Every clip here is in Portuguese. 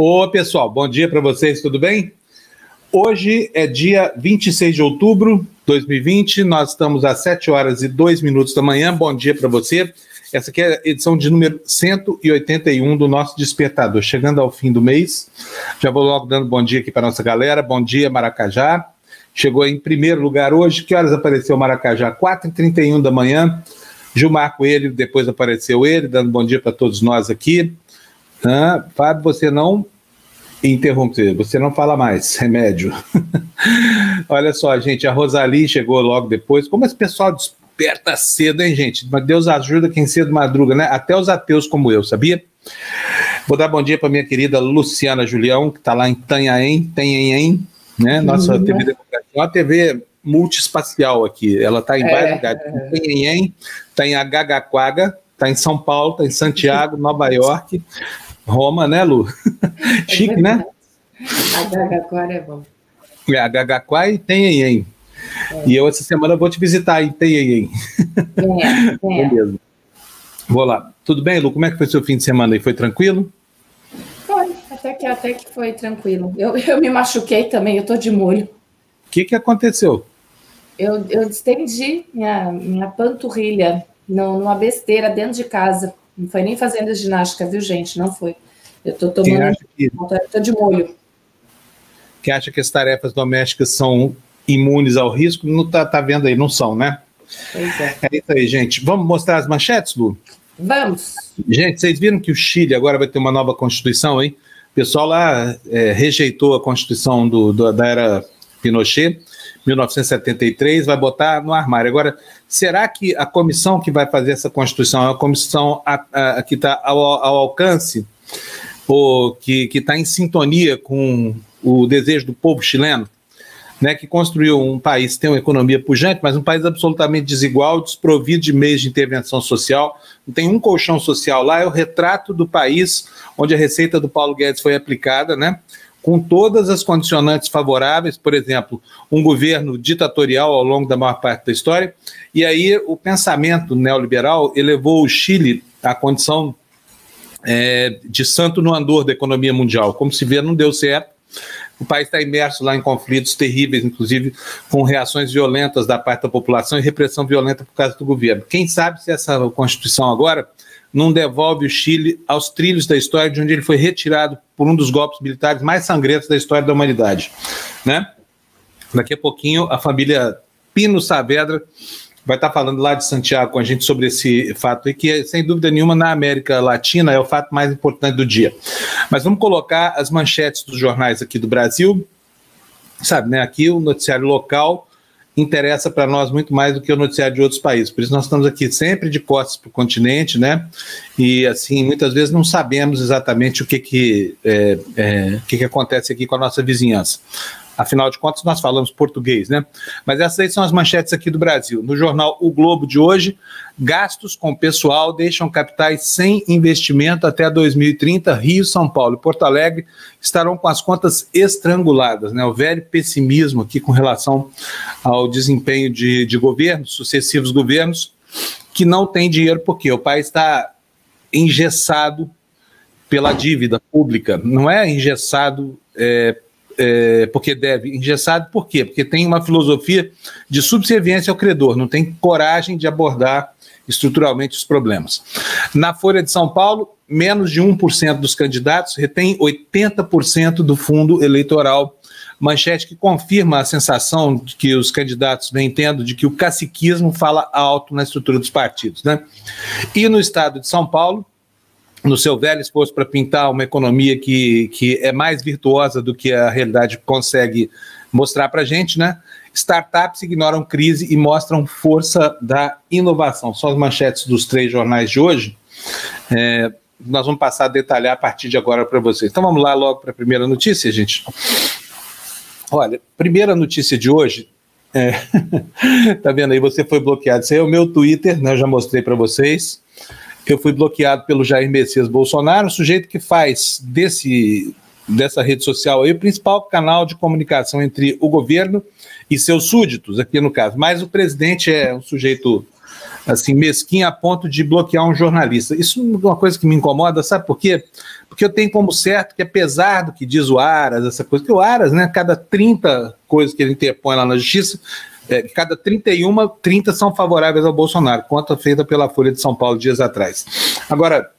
Ô, pessoal, bom dia para vocês, tudo bem? Hoje é dia 26 de outubro de 2020, nós estamos às 7 horas e 2 minutos da manhã. Bom dia para você. Essa aqui é a edição de número 181 do nosso Despertador, chegando ao fim do mês. Já vou logo dando bom dia aqui para nossa galera. Bom dia, Maracajá. Chegou em primeiro lugar hoje. Que horas apareceu Maracajá? 4h31 da manhã. Gilmar Coelho, depois apareceu ele, dando bom dia para todos nós aqui. Ah, Fábio, você não interromper, você não fala mais, remédio. Olha só, gente, a Rosalie chegou logo depois. Como esse pessoal desperta cedo, hein, gente? Mas Deus ajuda quem cedo madruga, né? Até os ateus como eu, sabia? Vou dar bom dia para minha querida Luciana Julião, que está lá em Tanhaém, Tanhaém, né? Nossa uhum. TV Democracia, uma TV multiespacial aqui. Ela está em é, vários lugares. É. Tanhaém, está em Agagaquaga, está em São Paulo, está em Santiago, Nova York, Roma, né, Lu? É Chique, né? A Gagaquara é bom. É, a Gagaquá e Tenhenhen. É. E eu essa semana vou te visitar em Tenhenhen. É, é. Beleza. Vou lá. Tudo bem, Lu? Como é que foi seu fim de semana aí? Foi tranquilo? Foi, até que, até que foi tranquilo. Eu, eu me machuquei também, eu tô de molho. O que, que aconteceu? Eu, eu distendi minha, minha panturrilha numa besteira dentro de casa. Não foi nem fazendo ginástica, viu, gente? Não foi. Eu estou tomando. Estou de molho. Quem acha que as tarefas domésticas são imunes ao risco, não está tá vendo aí, não são, né? Pois é. É isso aí, gente. Vamos mostrar as manchetes, Lu? Vamos. Gente, vocês viram que o Chile agora vai ter uma nova Constituição, hein? O pessoal lá é, rejeitou a Constituição do, do, da era Pinochet 1973, vai botar no armário. Agora, será que a comissão que vai fazer essa Constituição é uma comissão a, a, que está ao, ao, alcance, ou que está em sintonia com o desejo do povo chileno? Né, que construiu um país que tem uma economia pujante, mas um país absolutamente desigual, desprovido de meios de intervenção social, não tem um colchão social lá, é o retrato do país onde a receita do Paulo Guedes foi aplicada, né? Com todas as condicionantes favoráveis, por exemplo, um governo ditatorial ao longo da maior parte da história, e aí o pensamento neoliberal elevou o Chile à condição é, de santo no andor da economia mundial. Como se vê, não deu certo. O país está imerso lá em conflitos terríveis, inclusive com reações violentas da parte da população e repressão violenta por causa do governo. Quem sabe se essa Constituição agora não devolve o Chile aos trilhos da história de onde ele foi retirado por um dos golpes militares mais sangrentos da história da humanidade, né? Daqui a pouquinho a família Pino Saavedra vai estar falando lá de Santiago com a gente sobre esse fato e que sem dúvida nenhuma na América Latina é o fato mais importante do dia. Mas vamos colocar as manchetes dos jornais aqui do Brasil, sabe, né? Aqui o noticiário local interessa para nós muito mais do que o noticiário de outros países. Por isso nós estamos aqui sempre de costas para o continente, né? E assim, muitas vezes não sabemos exatamente o que que, é, é, que que acontece aqui com a nossa vizinhança. Afinal de contas, nós falamos português, né? Mas essas aí são as manchetes aqui do Brasil. No jornal O Globo de hoje, gastos com pessoal deixam capitais sem investimento até 2030. Rio, São Paulo e Porto Alegre estarão com as contas estranguladas, né? O velho pessimismo aqui com relação ao desempenho de, de governos, sucessivos governos, que não tem dinheiro, porque o país está engessado pela dívida pública, não é engessado é, é, porque deve, engessado por quê? Porque tem uma filosofia de subserviência ao credor, não tem coragem de abordar estruturalmente os problemas. Na Folha de São Paulo, menos de 1% dos candidatos retém 80% do fundo eleitoral. Manchete que confirma a sensação que os candidatos vêm tendo de que o caciquismo fala alto na estrutura dos partidos. Né? E no estado de São Paulo, no seu velho esforço para pintar uma economia que, que é mais virtuosa do que a realidade consegue mostrar para a gente, né? Startups ignoram crise e mostram força da inovação. São as manchetes dos três jornais de hoje. É, nós vamos passar a detalhar a partir de agora para vocês. Então vamos lá logo para a primeira notícia, gente. Olha, primeira notícia de hoje. É, tá vendo aí? Você foi bloqueado. Esse aí é o meu Twitter, né? Eu já mostrei para vocês eu fui bloqueado pelo Jair Messias Bolsonaro, sujeito que faz desse, dessa rede social aí o principal canal de comunicação entre o governo e seus súditos, aqui no caso. Mas o presidente é um sujeito assim, mesquinha a ponto de bloquear um jornalista. Isso é uma coisa que me incomoda, sabe por quê? Porque eu tenho como certo que, apesar do que diz o Aras, essa coisa, que o Aras, né, cada 30 coisas que ele interpõe lá na justiça, é, cada 31, 30 são favoráveis ao Bolsonaro, conta feita pela Folha de São Paulo dias atrás. Agora,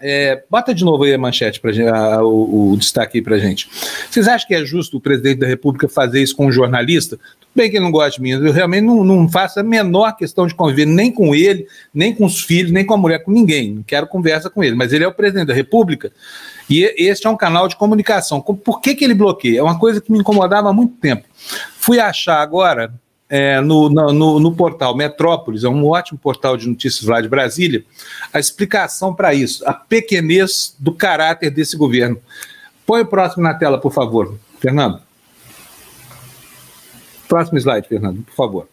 é, bota de novo aí a manchete, pra, a, o, o, destaque aí pra gente. Vocês acham que é justo o presidente da República fazer isso com um jornalista? Tudo bem que ele não gosta de mim, eu realmente não, não faço a menor questão de conviver nem com ele, nem com os filhos, nem com a mulher, com ninguém. Não quero conversa com ele, mas ele é o presidente da República e este é um canal de comunicação. Por que, que ele bloqueia? É uma coisa que me incomodava há muito tempo. Fui achar agora é, no, no, no, portal Metrópolis, é um ótimo portal de notícias lá de Brasília, a explicação para isso, a pequenez do caráter desse governo. Põe o próximo na tela, por favor, Fernando. Próximo slide, Fernando, por favor.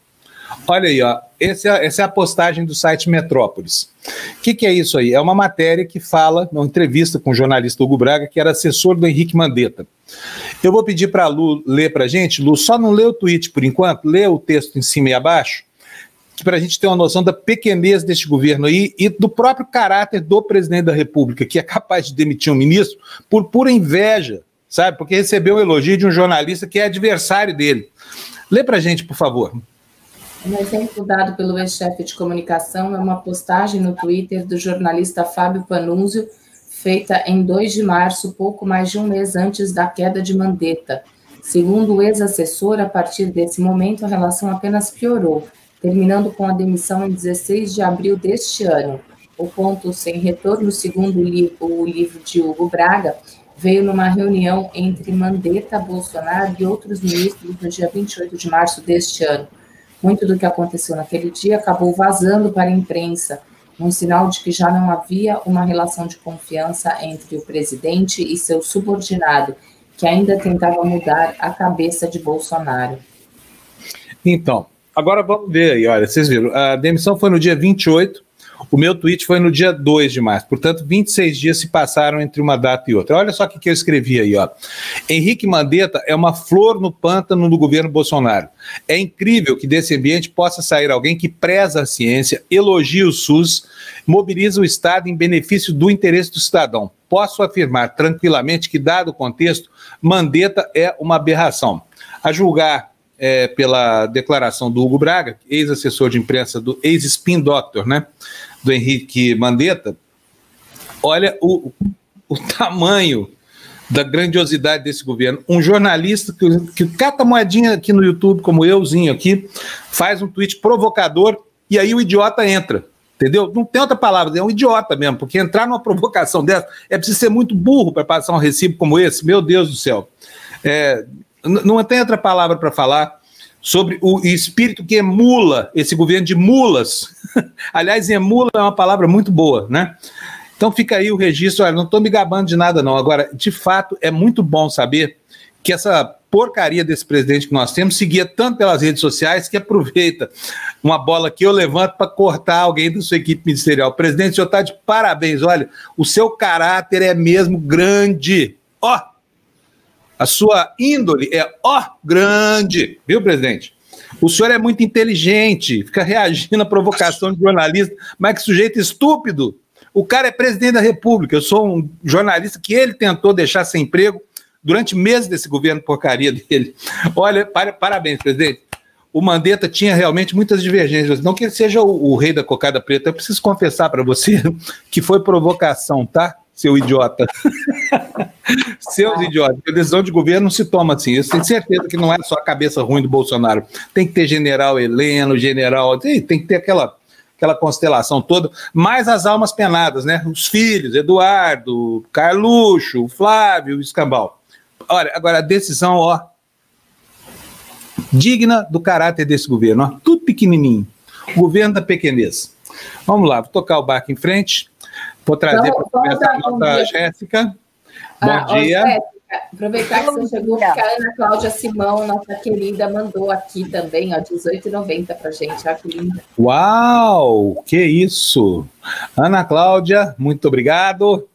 Olha aí, ó. Esse é, essa é a postagem do site Metrópolis. O que, que, é isso aí? É uma matéria que fala, uma entrevista com o jornalista Hugo Braga, que era assessor do Henrique Mandetta. Eu vou pedir para a Lu ler para a gente. Lu, só não lê o tweet por enquanto, lê o texto em cima e abaixo, para a gente ter uma noção da pequenez deste governo aí e do próprio caráter do presidente da República, que é capaz de demitir um ministro por pura inveja, sabe? Porque recebeu um elogio de um jornalista que é adversário dele. Lê para a gente, por favor. Um exemplo dado pelo ex-chefe de comunicação é uma postagem no Twitter do jornalista Fábio Panunzio, feita em 2 de março, pouco mais de um mês antes da queda de Mandetta. Segundo o ex-assessor, a partir desse momento a relação apenas piorou, terminando com a demissão em 16 de abril deste ano. O ponto sem retorno, segundo o livro de Hugo Braga, veio numa reunião entre Mandetta, Bolsonaro e outros ministros no dia 28 de março deste ano. Muito do que aconteceu naquele dia acabou vazando para a imprensa, um sinal de que já não havia uma relação de confiança entre o presidente e seu subordinado, que ainda tentava mudar a cabeça de Bolsonaro. Então, agora vamos ver aí, olha, vocês viram, a demissão foi no dia 28, o meu tweet foi no dia 2 de março, portanto, 26 dias se passaram entre uma data e outra. Olha só o que, que eu escrevi aí, ó. Henrique Mandetta é uma flor no pântano do governo Bolsonaro. É incrível que desse ambiente possa sair alguém que preza a ciência, elogia o SUS, mobiliza o Estado em benefício do interesse do cidadão. Posso afirmar tranquilamente que, dado o contexto, Mandetta é uma aberração. A julgar é, pela declaração do Hugo Braga, ex-assessor de imprensa do ex-spin doctor, né? do Henrique Mandetta, olha o, o tamanho da grandiosidade desse governo. Um jornalista que, que cata moedinha aqui no YouTube, como euzinho aqui, faz um tweet provocador e aí o idiota entra. Entendeu? Não tem outra palavra, é um idiota mesmo, porque entrar numa provocação dessa é preciso ser muito burro para passar um recibo como esse, meu Deus do céu. É, não tem outra palavra para falar sobre o espírito que emula esse governo de mulas. Aliás, emula é uma palavra muito boa, né? Então fica aí o registro. Olha, não estou me gabando de nada, não. Agora, de fato, é muito bom saber que essa porcaria desse presidente que nós temos seguia tanto pelas redes sociais que aproveita uma bola que eu levanto para cortar alguém da sua equipe ministerial. Presidente, o senhor está de parabéns. Olha, o seu caráter é mesmo grande. Ó, oh, a sua índole é, ó, grande, viu, presidente? O senhor é muito inteligente, fica reagindo à provocação de jornalista, mas que sujeito estúpido. O cara é presidente da República. Eu sou um jornalista que ele tentou deixar sem emprego durante meses desse governo porcaria dele. Olha, para, parabéns, presidente. O Mandetta tinha realmente muitas divergências. Não que ele seja o, o rei da cocada preta, eu preciso confessar para você que foi provocação, tá? Seu idiota. Seus idiotas. A decisão de governo não se toma assim. Eu tenho certeza que não é só a cabeça ruim do Bolsonaro. Tem que ter general Heleno, general. Tem que ter aquela, aquela constelação toda, mais as almas penadas, né? Os filhos, Eduardo, Carluxo, Flávio, Escambau. Olha, agora a decisão, ó, digna do caráter desse governo, ó, tudo pequenininho. O governo da pequenez. Vamos lá, vou tocar o barco em frente. Vou trazer então, para conversar a nossa Jéssica. Bom ah, dia. Jéssica, aproveitar que você chegou, que a Ana Cláudia Simão, nossa querida, mandou aqui também, ó, R$18,90 para gente. Olha que linda. Uau, que isso! Ana Cláudia, muito obrigado.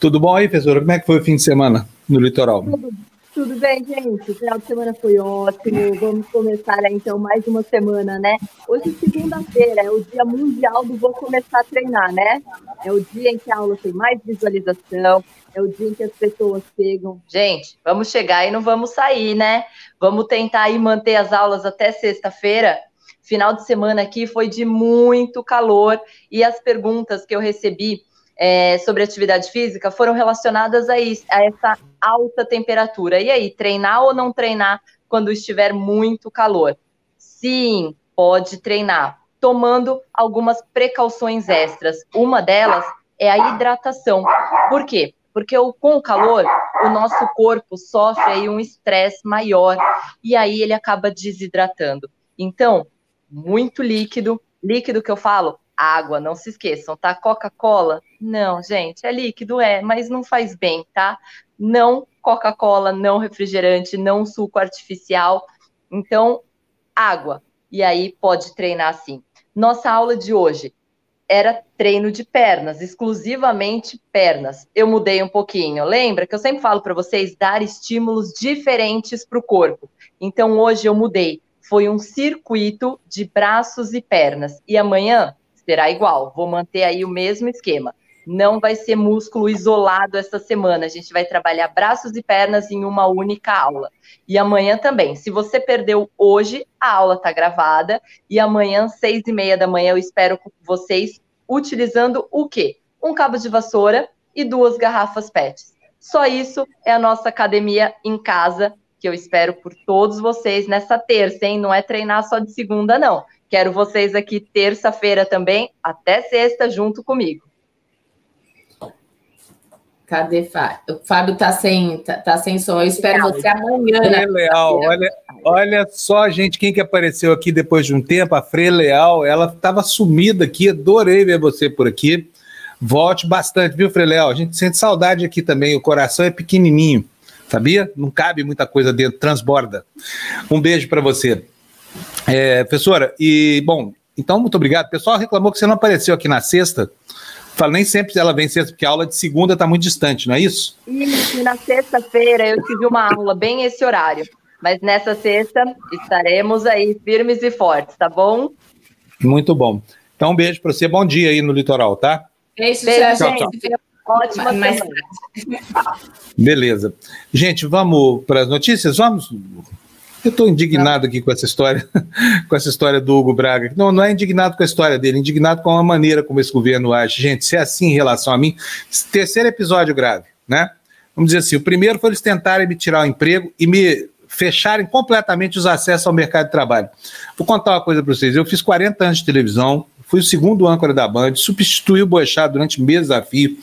Tudo bom aí, professora? Como é que foi o fim de semana no litoral? Tudo, Tudo bem, gente? O final de semana foi ótimo. Vamos começar então mais uma semana, né? Hoje, segunda-feira, é o dia mundial do Vou Começar a Treinar, né? É o dia em que a aula tem mais visualização, é o dia em que as pessoas chegam. Gente, vamos chegar e não vamos sair, né? Vamos tentar aí manter as aulas até sexta-feira. Final de semana aqui foi de muito calor e as perguntas que eu recebi é, sobre atividade física foram relacionadas a, isso, a essa alta temperatura. E aí, treinar ou não treinar quando estiver muito calor? Sim, pode treinar, tomando algumas precauções extras. Uma delas é a hidratação. Por quê? Porque com o calor, o nosso corpo sofre aí um estresse maior e aí ele acaba desidratando. Então, muito líquido, líquido que eu falo, água, não se esqueçam, tá? Coca-Cola, não, gente, é líquido, é, mas não faz bem, tá? Não Coca-Cola, não refrigerante, não suco artificial. Então, água. E aí pode treinar assim. Nossa aula de hoje era treino de pernas, exclusivamente pernas. Eu mudei um pouquinho. Lembra que eu sempre falo para vocês dar estímulos diferentes para o corpo. Então hoje eu mudei. Foi um circuito de braços e pernas. E amanhã será igual. Vou manter aí o mesmo esquema. Não vai ser músculo isolado essa semana. A gente vai trabalhar braços e pernas em uma única aula. E amanhã também. Se você perdeu hoje, a aula está gravada. E amanhã, seis e meia da manhã, eu espero vocês utilizando o quê? Um cabo de vassoura e duas garrafas PET. Só isso é a nossa academia em casa, que eu espero por todos vocês nessa terça, hein? Não é treinar só de segunda, não. Quero vocês aqui terça-feira também, até sexta, junto comigo. Cadê Fábio? O Fábio tá sem, tá, tá sem som. Eu espero Leal. você amanhã. Frei né? Leal, olha, olha só, gente, quem que apareceu aqui depois de um tempo, a Frei Leal, ela estava sumida aqui, adorei ver você por aqui. Volte bastante, viu, Frei Leal? A gente sente saudade aqui também, o coração é pequenininho, sabia? Não cabe muita coisa dentro, transborda. Um beijo para você. É, professora, e bom, então muito obrigado. O pessoal reclamou que você não apareceu aqui na sexta. Fala, nem sempre ela vem sexta, porque a aula de segunda está muito distante, não é isso? Isso, na sexta-feira eu tive uma aula bem esse horário. Mas nessa sexta estaremos aí firmes e fortes, tá bom? Muito bom. Então, um beijo para você. Bom dia aí no litoral, tá? Beijo, beijo tchau, gente. Tchau. Ótima mais, Beleza. Gente, vamos para as notícias? Vamos? Eu estou indignado aqui com essa história, com essa história do Hugo Braga. Não, não é indignado com a história dele, é indignado com a maneira como esse governo age. Gente, se é assim em relação a mim, terceiro episódio grave, né? Vamos dizer assim, o primeiro foi eles tentarem me tirar o emprego e me fecharem completamente os acessos ao mercado de trabalho. Vou contar uma coisa para vocês. Eu fiz 40 anos de televisão, fui o segundo âncora da Band, substituí o Boechat durante meses a fio,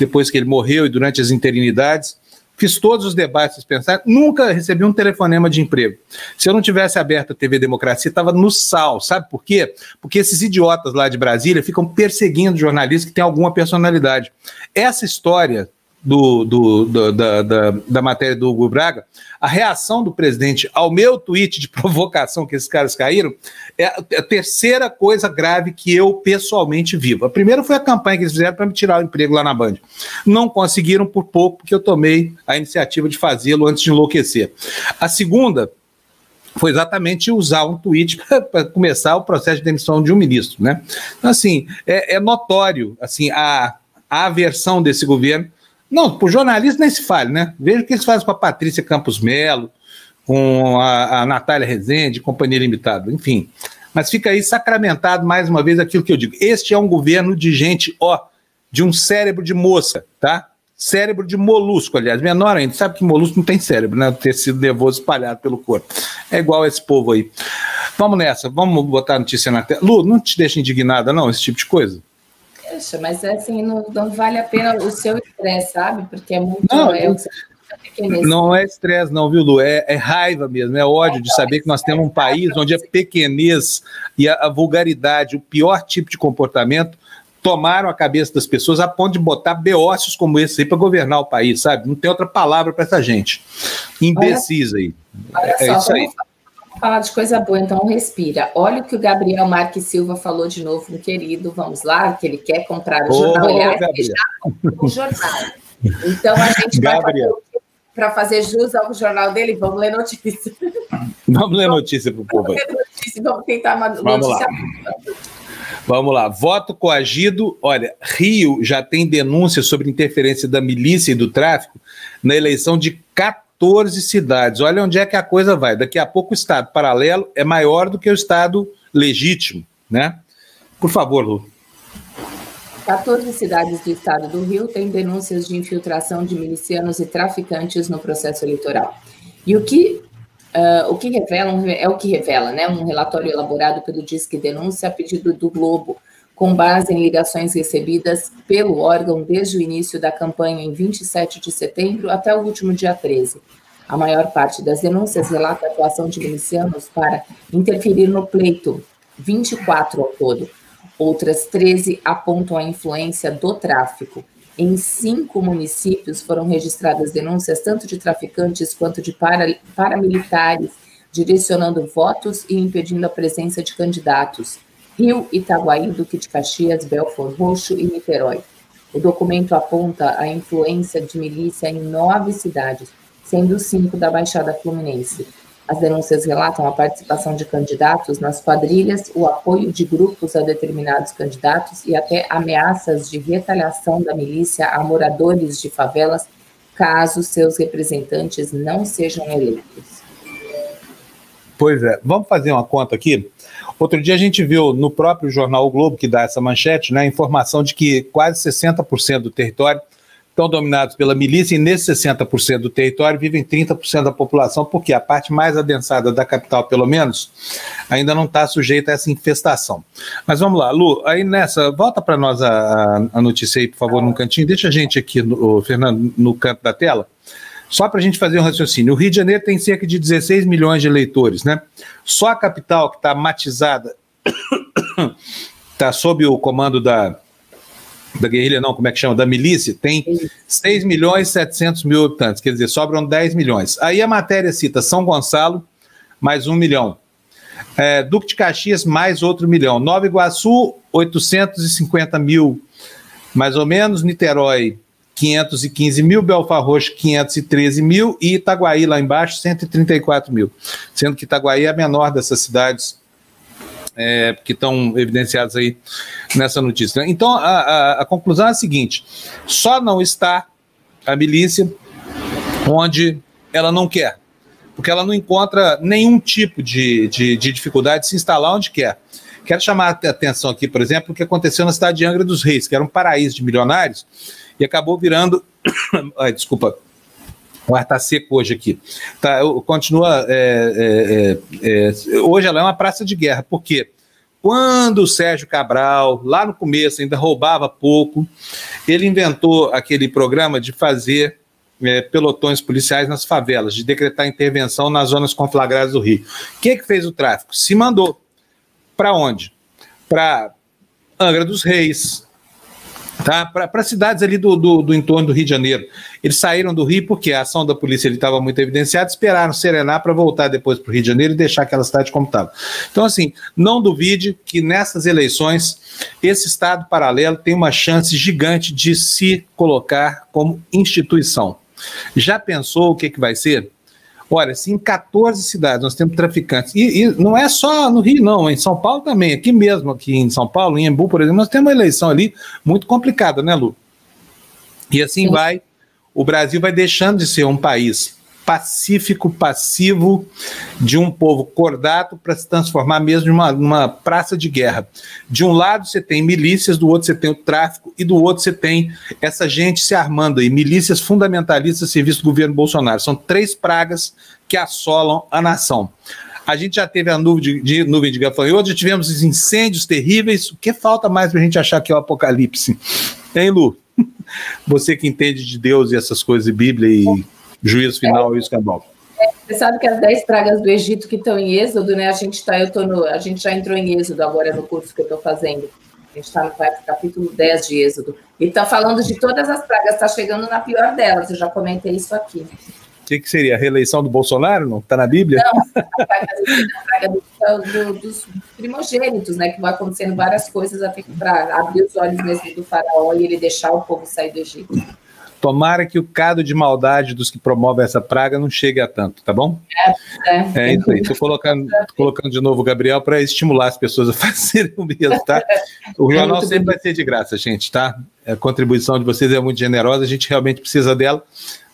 depois que ele morreu e durante as interinidades fiz todos os debates pensar, nunca recebi um telefonema de emprego. Se eu não tivesse aberto a TV Democracia, estava no sal, sabe por quê? Porque esses idiotas lá de Brasília ficam perseguindo jornalistas que têm alguma personalidade. Essa história do, do, do da, da, da, matéria do Hugo Braga, a reação do presidente ao meu tweet de provocação que esses caras caíram é a, é a terceira coisa grave que eu pessoalmente vivo. A primeira foi a campanha que eles fizeram para me tirar o emprego lá na Band. Não conseguiram por pouco, porque eu tomei a iniciativa de fazê-lo antes de enlouquecer. A segunda foi exatamente usar um tweet para começar o processo de demissão de um ministro, né? Então, assim, é, é notório, assim, a, a aversão desse governo não, por jornalista nem se fale, né? Veja o que eles fazem com a Patrícia Campos Melo, com a, a Natália Rezende, Companhia Limitada, enfim. Mas fica aí sacramentado mais uma vez aquilo que eu digo. Este é um governo de gente, ó, de um cérebro de moça, tá? Cérebro de molusco, aliás, menor ainda. Sabe que molusco não tem cérebro, né? O tecido nervoso espalhado pelo corpo. É igual esse povo aí. Vamos nessa, vamos botar a notícia na tela. Lu, não te deixa indignada, não, esse tipo de coisa? Poxa, mas assim, não, não vale a pena o seu estresse, sabe? Porque é muito. Não, é, não é estresse, não, viu, Lu? É, é, raiva mesmo, é ódio de saber que nós temos um país onde a pequenez e a, a vulgaridade, o pior tipo de comportamento, tomaram a cabeça das pessoas a ponto de botar beócios como esse aí para governar o país, sabe? Não tem outra palavra para essa gente. Imbecis aí. Olha é, só, isso aí falar de coisa boa, então respira. Olha o que o Gabriel Marques Silva falou de novo, meu querido. Vamos lá, que ele quer comprar o jornal. Aliás, o jornal. Então a gente Gabriel. vai para fazer jus ao jornal dele, vamos ler notícia. Vamos ler notícia para o povo aí. Notícia, vamos tentar uma vamos notícia. Lá. Vamos lá. Voto coagido. Olha, Rio já tem denúncia sobre interferência da milícia e do tráfico na eleição de 14 cidades. Olha onde é que a coisa vai. Daqui a pouco o Estado paralelo é maior do que o Estado legítimo, né? Por favor, Lu. 14 cidades do estado do Rio têm denúncias de infiltração de milicianos e traficantes no processo eleitoral. E o que, uh, o que revela é o que revela, né? Um relatório elaborado pelo Disque Denúncia a pedido do Globo, com base em ligações recebidas pelo órgão desde o início da campanha em 27 de setembro até o último dia 13. A maior parte das denúncias relata a atuação de milicianos para interferir no pleito, 24 ao todo Outras 13 apontam a influência do tráfico. Em cinco municípios foram registradas denúncias tanto de traficantes quanto de para, paramilitares, direcionando votos e impedindo a presença de candidatos. Rio, Itaguaí, Duque de Caxias, Belfort Roxo e Niterói. O documento aponta a influência de milícia em nove cidades, sendo cinco da Baixada Fluminense. As denúncias relatam a participação de candidatos nas quadrilhas, o apoio de grupos a determinados candidatos e até ameaças de retaliação da milícia a moradores de favelas, caso seus representantes não sejam eleitos. Pois é, vamos fazer uma conta aqui. Outro dia a gente viu no próprio jornal o Globo, que dá essa manchete, né, informação de que quase 60% do território estão dominados pela milícia e nesse 60% do território vivem 30% da população, porque a parte mais adensada da capital, pelo menos, ainda não está sujeita a essa infestação. Mas vamos lá, Lu, aí nessa, volta para nós a, a, notícia aí, por favor, num cantinho, deixa a gente aqui, no, Fernando, no canto da tela, só para a gente fazer um raciocínio. O Rio de Janeiro tem cerca de 16 milhões de eleitores, né? Só a capital que está matizada, está sob o comando da da guerrilha não, como é que chama, da milícia, tem 6 milhões e 700 mil habitantes, quer dizer, sobram 10 milhões. Aí a matéria cita São Gonçalo, mais um milhão. É, Duque de Caxias, mais outro milhão. Nova Iguaçu, 850 mil, mais ou menos. Niterói, 515 mil. Belfar Roxo, 513 mil. E Itaguaí, lá embaixo, 134 mil. Sendo que Itaguaí é a menor dessas cidades é, que estão evidenciados aí nessa notícia. Então, a, a, a, conclusão é a seguinte: só não está a milícia onde ela não quer, porque ela não encontra nenhum tipo de, de, de dificuldade de se instalar onde quer. Quero chamar a atenção aqui, por exemplo, o que aconteceu na cidade de Angra dos Reis, que era um paraíso de milionários, e acabou virando. Ai, desculpa, o ar está seco hoje aqui. Tá, continua. É, é, é, é, hoje ela é uma praça de guerra. Por quê? Quando o Sérgio Cabral, lá no começo, ainda roubava pouco, ele inventou aquele programa de fazer é, pelotões policiais nas favelas, de decretar intervenção nas zonas conflagradas do Rio. O que, que fez o tráfico? Se mandou. Para onde? Para Angra dos Reis, tá? para cidades ali do, do, do, entorno do Rio de Janeiro. Eles saíram do Rio porque a ação da polícia estava muito evidenciada, esperaram serenar para voltar depois para o Rio de Janeiro e deixar aquela cidade como estava. Então, assim, não duvide que nessas eleições esse Estado paralelo tem uma chance gigante de se colocar como instituição. Já pensou o que, que vai ser? Olha, se em 14 cidades nós temos traficantes, e, e, não é só no Rio, não, em São Paulo também, aqui mesmo, aqui em São Paulo, em Embu, por exemplo, nós temos uma eleição ali muito complicada, né, Lu? E assim Sim. vai, o Brasil vai deixando de ser um país pacífico, passivo de um povo cordato para se transformar mesmo numa, numa praça de guerra. De um lado você tem milícias, do outro você tem o tráfico e do outro você tem essa gente se armando aí, milícias fundamentalistas serviço do governo Bolsonaro. São três pragas que assolam a nação. A gente já teve a nuvem de, de nuvem de gafanhotos, já tivemos os incêndios terríveis. O que falta mais para a gente achar que é o apocalipse? Hein, Lu? Você que entende de Deus e essas coisas Bíblia e juízo final é. e escambau. É, você sabe que as dez pragas do Egito que estão em Êxodo, né? A gente tá, eu tô no, a gente já entrou em Êxodo agora no curso que eu estou fazendo. A gente está no capítulo 10 de Êxodo. E está falando de todas as pragas, está chegando na pior delas. Eu já comentei isso aqui. O que, que seria? A reeleição do Bolsonaro? Não? Está na Bíblia? Não, a praga, a praga do, do, dos primogênitos, né? Que vai acontecendo várias coisas até para abrir os olhos mesmo do faraó e ele deixar o povo sair do Egito. Tomara que o cado de maldade dos que promovem essa praga não chegue a tanto, tá bom? É, é, é isso aí. Estou colocando, tô colocando de novo o Gabriel para estimular as pessoas a fazerem o mesmo, tá? O é jornal sempre vai ser de graça, gente, tá? A contribuição de vocês é muito generosa, a gente realmente precisa dela,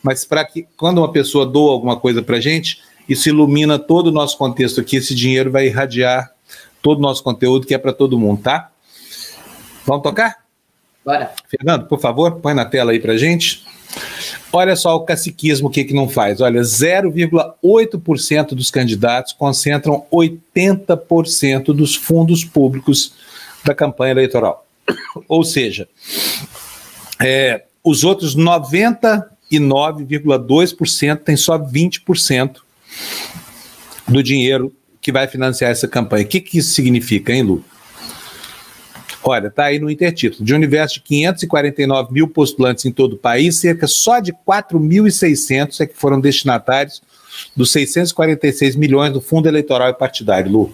mas para que quando uma pessoa doa alguma coisa para a gente, isso ilumina todo o nosso contexto aqui, esse dinheiro vai irradiar todo o nosso conteúdo que é para todo mundo, tá? Vamos tocar? Bora. Fernando, por favor, põe na tela aí para gente. Olha só o caciquismo, o que, que não faz. Olha, 0,8% dos candidatos concentram 80% dos fundos públicos da campanha eleitoral. Ou seja, é, os outros 99,2% têm só 20% do dinheiro que vai financiar essa campanha. O que, que isso significa, hein, Lu? Olha, está aí no intertítulo. De um universo de 549 mil postulantes em todo o país, cerca só de 4.600 é que foram destinatários dos 646 milhões do Fundo Eleitoral e Partidário. Lu.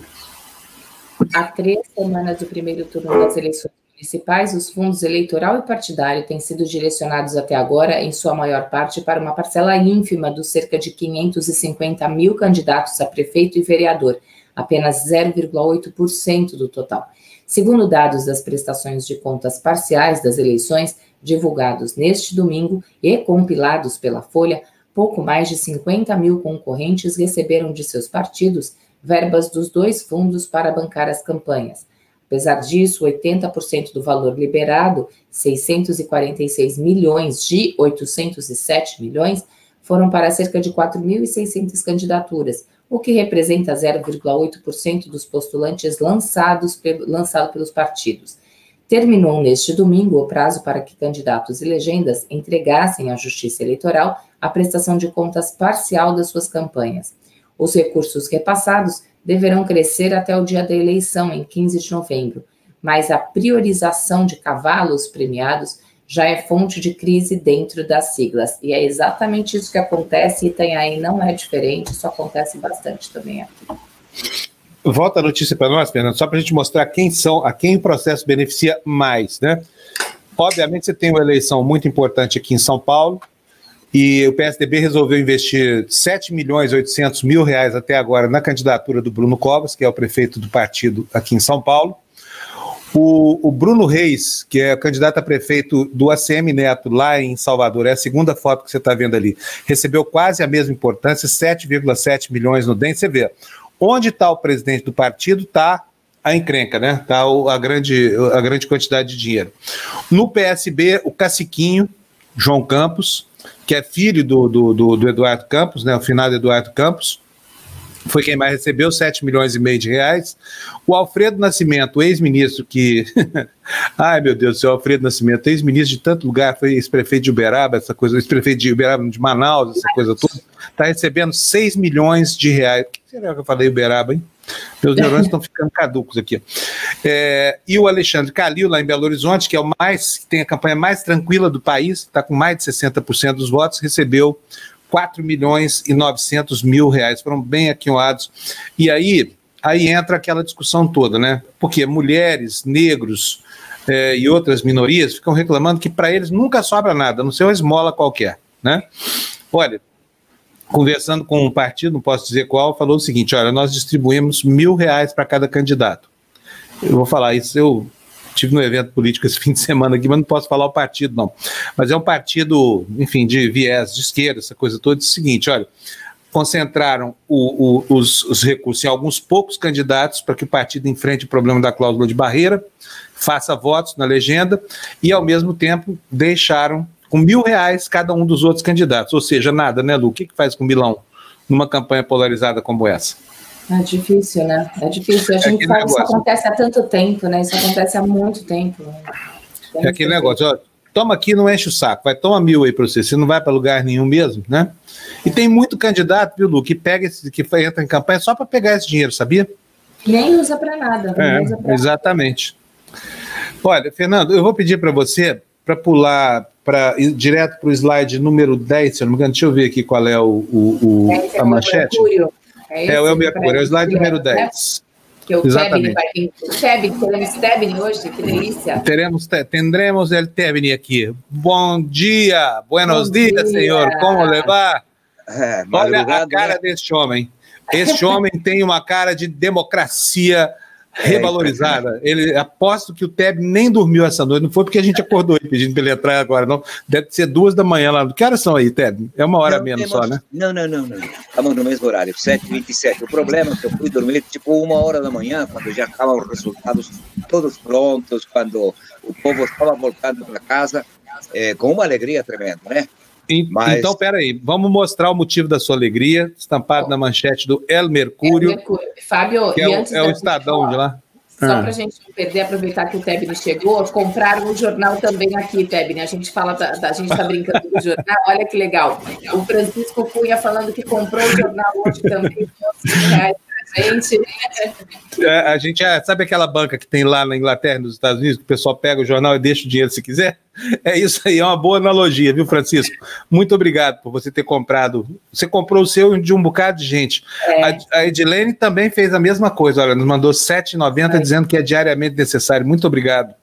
Há três semanas do primeiro turno das eleições municipais, os fundos eleitoral e partidário têm sido direcionados até agora, em sua maior parte, para uma parcela ínfima dos cerca de 550 mil candidatos a prefeito e vereador, apenas 0,8% do total. Segundo dados das prestações de contas parciais das eleições, divulgados neste domingo e compilados pela Folha, pouco mais de 50 mil concorrentes receberam de seus partidos verbas dos dois fundos para bancar as campanhas. Apesar disso, 80% do valor liberado, 646 milhões de 807 milhões, foram para cerca de 4.600 candidaturas, o que representa 0,8% dos postulantes lançados lançado pelos partidos. Terminou neste domingo o prazo para que candidatos e legendas entregassem à Justiça Eleitoral a prestação de contas parcial das suas campanhas. Os recursos repassados deverão crescer até o dia da eleição, em 15 de novembro, mas a priorização de cavalos premiados já é fonte de crise dentro das siglas. E é exatamente isso que acontece, e tem aí não é diferente, isso acontece bastante também aqui. Volta a notícia para nós, Fernando, só para a gente mostrar quem são, a quem o processo beneficia mais, né? Obviamente você tem uma eleição muito importante aqui em São Paulo, e o PSDB resolveu investir 7 milhões e 800 mil reais até agora na candidatura do Bruno Covas, que é o prefeito do partido aqui em São Paulo. O, o, Bruno Reis, que é candidato a prefeito do ACM Neto lá em Salvador, é a segunda foto que você está vendo ali, recebeu quase a mesma importância, 7,7 milhões no DEM. Você vê, onde está o presidente do partido, está a encrenca, né? Está a grande, a grande quantidade de dinheiro. No PSB, o caciquinho, João Campos, que é filho do, do, do, do Eduardo Campos, né? O finado Eduardo Campos, foi quem mais recebeu, 7 milhões e meio de reais. O Alfredo Nascimento, ex-ministro que. Ai, meu Deus do céu, Alfredo Nascimento, ex-ministro de tanto lugar, foi ex-prefeito de Uberaba, essa coisa, ex-prefeito de Uberaba, de Manaus, essa coisa toda, está recebendo 6 milhões de reais. O que será que eu falei Uberaba, hein? Meus neurônios estão ficando caducos aqui. É, e o Alexandre Calil, lá em Belo Horizonte, que é o mais, que tem a campanha mais tranquila do país, está com mais de 60% dos votos, recebeu 4 milhões e 900 mil reais, foram bem aquinhoados. E aí, aí entra aquela discussão toda, né? Porque mulheres, negros é, e outras minorias ficam reclamando que para eles nunca sobra nada, não sei uma esmola qualquer, né? Olha, conversando com um partido, não posso dizer qual, falou o seguinte: olha, nós distribuímos mil reais para cada candidato. Eu vou falar isso, eu Tive no evento político esse fim de semana aqui, mas não posso falar o partido, não. Mas é um partido, enfim, de viés de esquerda, essa coisa toda. É o seguinte: olha, concentraram o, o, os, os, recursos em alguns poucos candidatos para que o partido enfrente o problema da cláusula de barreira, faça votos na legenda e, ao mesmo tempo, deixaram com mil reais cada um dos outros candidatos. Ou seja, nada, né, Lu? O que, que faz com Milão numa campanha polarizada como essa? É difícil, né? É difícil. A é gente fala que isso acontece há tanto tempo, né? Isso acontece há muito tempo. Né? É, aquele negócio, ó, toma aqui não enche o saco, vai, toma mil aí para você, você não vai para lugar nenhum mesmo, né? E tem muito candidato, viu, Lu, que pega esse, que entra em campanha só para pegar esse dinheiro, sabia? Nem usa para nada. É, pra exatamente. Nada. Olha, Fernando, eu vou pedir para você para pular para direto para o slide número 10, se eu não me engano, deixa eu ver aqui qual é o, o, o é, a manchete. Mercúrio. É, é o El Mercúrio, é o slide número 10. Né? Que o Tebni vir. Tebni, teremos Tebni hoje, que delícia. Teremos, tendremos el Tebni aqui. Bom dia, buenos Bom dias, dia. senhor. Como levar? É, Olha a cara né? deste homem. Este homem tem uma cara de democracia revalorizada. Ele aposto que o Teb nem dormiu essa noite. Não foi porque a gente acordou ele pedindo para ele entrar agora, não. Deve ser duas da manhã lá. Que horas são aí, Teb? É uma hora não, menos temos... só, né? Não, não, não, não. Estamos no mesmo horário, 7h27. O problema é que eu fui dormir tipo uma hora da manhã, quando já estavam os resultados todos prontos, quando o povo estava voltando para casa, é, com uma alegria tremenda, né? Mas... Então, peraí, vamos mostrar o motivo da sua alegria, estampado oh. na manchete do El Mercúrio. El Mercúrio. Fábio, que é, o, é o Estadão de lá. Só ah. para a gente não perder, aproveitar que o Tebni chegou, compraram o jornal também aqui, Tebni. A gente fala, da, da a gente está brincando do jornal, olha que legal. O Francisco Cunha falando que comprou o jornal hoje também, reais gente. É, a gente é, sabe aquela banca que tem lá na Inglaterra, nos Estados Unidos, que o pessoal pega o jornal e deixa o dinheiro se quiser? É isso aí, é uma boa analogia, viu, Francisco? Muito obrigado por você ter comprado. Você comprou o seu de um bocado de gente. É. A, a, Edilene também fez a mesma coisa, olha, nos mandou R$ 7,90 é. dizendo que é diariamente necessário. Muito obrigado,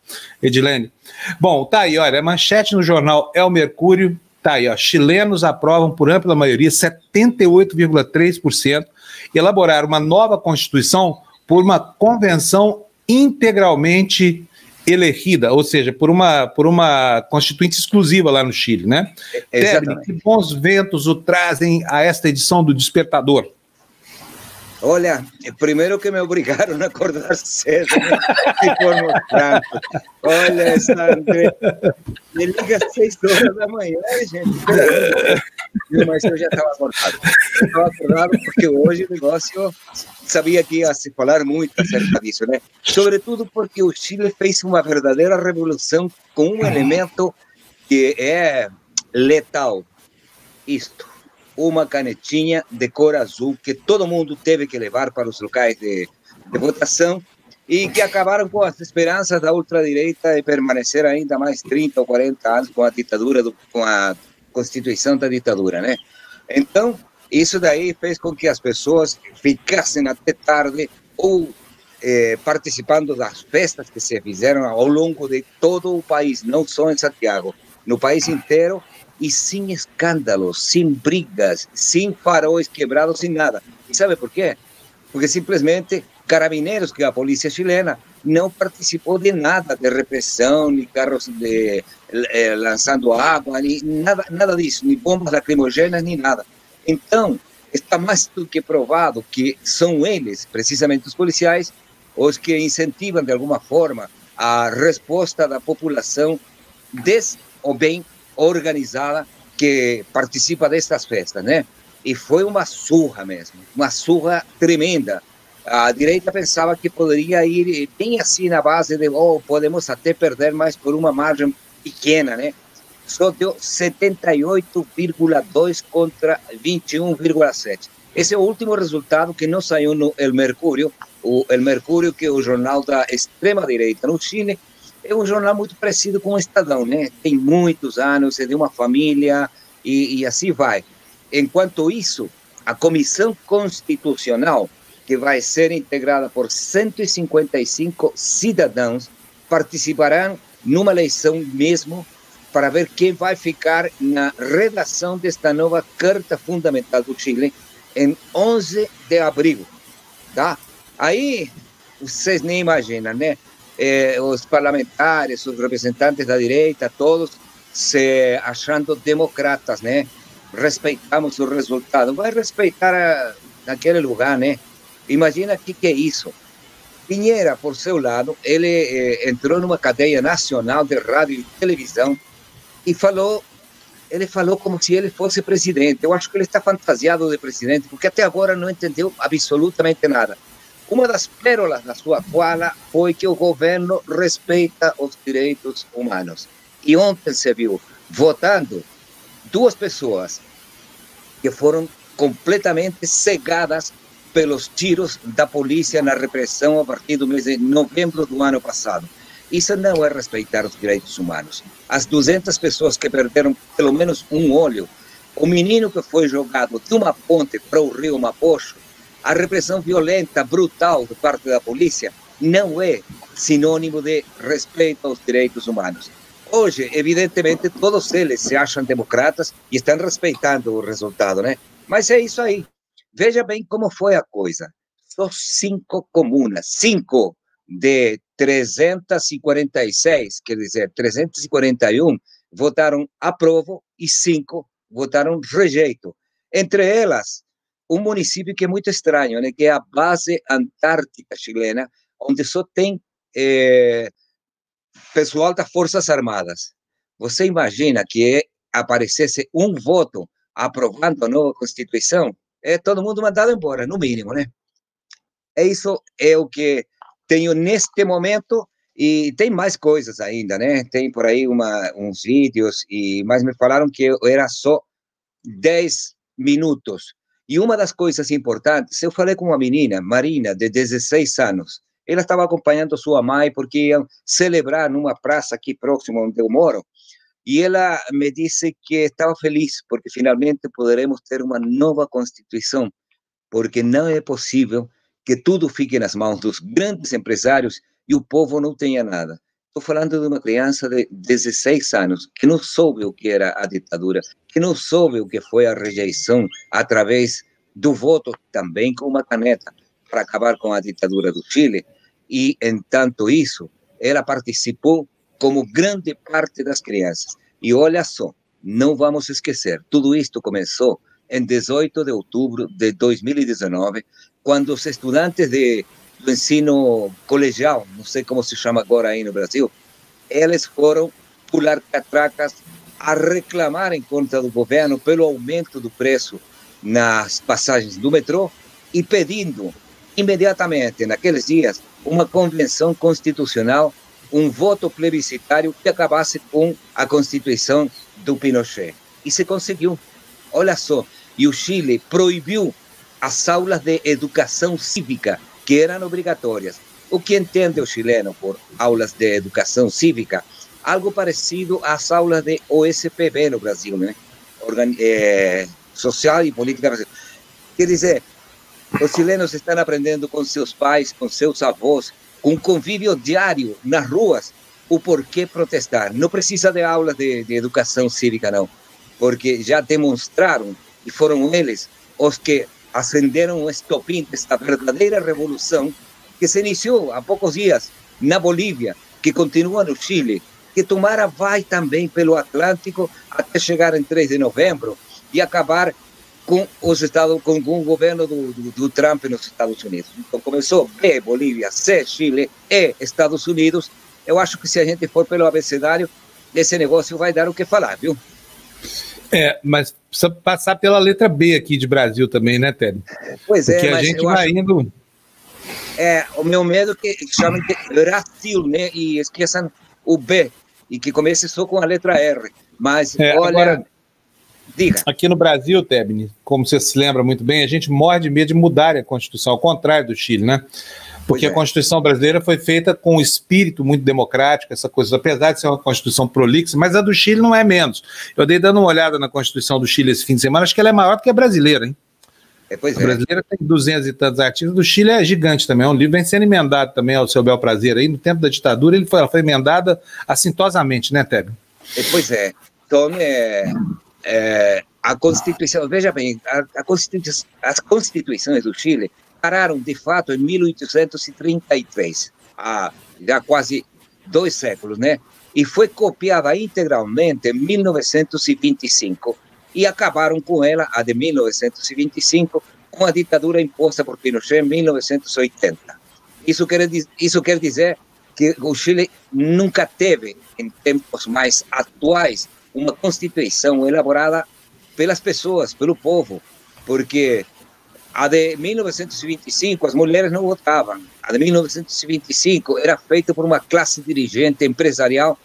Edilene. Bom, tá aí, olha, a manchete no jornal É o Mercúrio, tá aí, ó, chilenos aprovam por ampla maioria, 78,3%, elaborar uma nova Constituição por uma convenção integralmente elegida, ou seja, por uma, por uma constituinte exclusiva lá no Chile, né? Tebni, que bons ventos o trazem a esta edição do Despertador. Olha, primeiro que me obrigaram a acordar cedo, de forma franca. Olha, Sandra, me liga às seis horas da manhã, gente. Mas eu já estava acordado. Estava acordado porque hoje o negócio sabia que ia se falar muito acerca disso, né? Sobretudo porque o Chile fez uma verdadeira revolução com um elemento que é letal. Isto uma canetinha de cor azul que todo mundo teve que levar para os locais de, de votação e que acabaram com as esperanças da ultradireita de permanecer ainda mais 30 ou 40 anos com a ditadura, do, com a constituição da ditadura, né? Então, isso daí fez com que as pessoas ficassem até tarde ou eh, participando das festas que se fizeram ao longo de todo o país, não só em Santiago, no país inteiro, y sin escándalos, sin brigas, sin faróis quebrados, sin nada. ¿Y sabe por qué? Porque simplemente Carabineros, que es la policía chilena, no participó de nada de represión, ni carros de, eh, lanzando agua, ni nada, nada disso, ni bombas lacrimogêneas, ni nada. Então, está mais do que provado que são eles, precisamente os policiais, os que incentivam de alguma forma a resposta da população des ou bem organizada que participa destas festas, né? E foi uma surra mesmo, uma surra tremenda. A direita pensava que poderia ir bem assim na base de, oh, podemos até perder mais por uma margem pequena, né? Só deu 78,2 contra 21,7. Esse é o último resultado que não saiu no El Mercúrio, o El Mercúrio, que é o jornal da extrema-direita no Chile, é um jornal muito parecido com o Estadão, né? Tem muitos anos, é de uma família e, e assim vai. Enquanto isso, a Comissão Constitucional, que vai ser integrada por 155 cidadãos, participarão numa eleição mesmo para ver quem vai ficar na redação desta nova Carta Fundamental do Chile em 11 de abril, tá? Aí vocês nem imaginam, né? Eh, os parlamentares, os representantes da direita, todos se achando democratas, né? Respeitamos o resultado. Vai respeitar a, naquele lugar, né? Imagina o que, que é isso. Pinheira, por seu lado, ele eh, entrou numa cadeia nacional de rádio e televisão e falou, ele falou como se ele fosse presidente. Eu acho que ele está fantasiado de presidente, porque até agora não entendeu absolutamente nada. Uma das pérolas da sua fala foi que o governo respeita os direitos humanos. E ontem se viu votando duas pessoas que foram completamente cegadas pelos tiros da polícia na repressão a partir do mês de novembro do ano passado. Isso não é respeitar os direitos humanos. As 200 pessoas que perderam pelo menos um olho, o menino que foi jogado de uma ponte para o rio Mapocho, a repressão violenta, brutal de parte da polícia não é sinônimo de respeito aos direitos humanos. Hoje, evidentemente, todos eles se acham democratas e estão respeitando o resultado, né? Mas é isso aí. Veja bem como foi a coisa. Só cinco comunas, cinco de 346, quer dizer, 341 votaram aprovo e cinco votaram rejeito. Entre elas, um município que é muito estranho, né, que é a base antártica chilena, onde só tem é, pessoal das Forças Armadas. Você imagina que aparecesse um voto aprovando a nova Constituição? É todo mundo mandado embora, no mínimo, né? É isso é o que tenho neste momento e tem mais coisas ainda, né? Tem por aí uma, uns vídeos, e mas me falaram que era só 10 minutos. E uma das coisas importantes, eu falei com uma menina, Marina, de 16 anos. Ela estava acompanhando sua mãe porque iam celebrar numa praça aqui próximo onde eu moro. E ela me disse que estava feliz porque finalmente poderemos ter uma nova Constituição, porque não é possível que tudo fique nas mãos dos grandes empresários e o povo não tenha nada. Estou falando de uma criança de 16 anos que não soube o que era a ditadura, que não soube o que foi a rejeição através do voto também com uma caneta para acabar com a ditadura do Chile. E, entanto isso, ela participou como grande parte das crianças. E olha só, não vamos esquecer, tudo isto começou em 18 de outubro de 2019, quando os estudantes de do ensino colegial, não sei como se chama agora aí no Brasil, eles foram pular catracas a reclamar em conta do governo pelo aumento do preço nas passagens do metrô e pedindo imediatamente, naqueles dias, uma convenção constitucional, um voto plebiscitário que acabasse com a Constituição do Pinochet. E se conseguiu. Olha só, e o Chile proibiu as aulas de educação cívica que eram obrigatórias. O que entende o chileno por aulas de educação cívica? Algo parecido às aulas de OSPB no Brasil, né? Organ é, social e política brasileira. Quer dizer, os chilenos estão aprendendo com seus pais, com seus avós, com convívio diário nas ruas, o porquê protestar. Não precisa de aulas de, de educação cívica, não, porque já demonstraram, e foram eles os que acenderam o estopim desta verdadeira revolução que se iniciou há poucos dias na Bolívia, que continua no Chile, que tomara vai também pelo Atlântico até chegar em 3 de novembro e acabar com os Estados, com, o governo do, do, do, Trump nos Estados Unidos. Então começou B, Bolívia, C, Chile, E, Estados Unidos. Eu acho que se a gente for pelo abecedário, esse negócio vai dar o que falar, viu? É, mas precisa passar pela letra B aqui de Brasil também, né, Télio? Pois é, Porque a gente vai acho... indo. É, o meu medo é que chamam de Brasil, né? E esqueçam o B, e que comece só com a letra R. Mas, é, olha. Agora, diga. Aqui no Brasil, Tebni, como você se lembra muito bem, a gente morre de medo de mudar a Constituição, ao contrário do Chile, né? Porque é. a Constituição brasileira foi feita com um espírito muito democrático, essa coisa, apesar de ser uma Constituição prolixa, mas a do Chile não é menos. Eu dei dando uma olhada na Constituição do Chile esse fim de semana, acho que ela é maior do que a brasileira, hein? É, a é. brasileira tem 200 e tantos artigos, do Chile é gigante também, é um livro vem sendo emendado também ao seu bel prazer aí, no tempo da ditadura ele foi, ela foi emendada assintosamente, né, Tébio? É, pois é, então é, é, a Constituição, veja bem, a, a Constituição, as constituições do Chile pararam de fato em 1833, há já quase dois séculos, né? E foi copiada integralmente em 1925 e acabaram com ela, a de 1925, com a ditadura imposta por Pinochet em 1980. Isso quer, isso quer dizer que o Chile nunca teve, em tempos mais atuais, uma constituição elaborada pelas pessoas, pelo povo, porque a de 1925, as mulheres não votavam. A de 1925 era feita por uma classe dirigente empresarial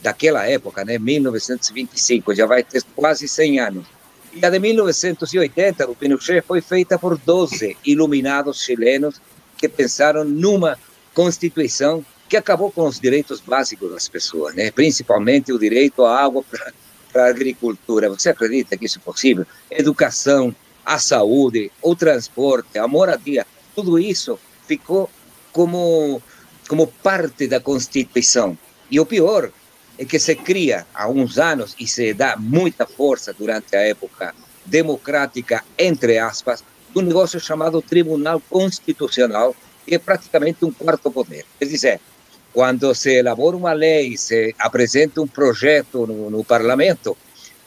daquela época, né? 1925, já vai ter quase 100 anos. E a de 1980, do Pinochet, foi feita por 12 iluminados chilenos que pensaram numa constituição que acabou com os direitos básicos das pessoas, né? principalmente o direito à água para a agricultura. Você acredita que isso é possível? Educação, a saúde, o transporte, a moradia, tudo isso ficou como, como parte da Constituição. E o pior é que se cria há uns anos e se dá muita força durante a época democrática, entre aspas, um negócio chamado Tribunal Constitucional, que é praticamente um quarto poder. Quer dizer, quando se elabora uma lei, se apresenta um projeto no, no parlamento,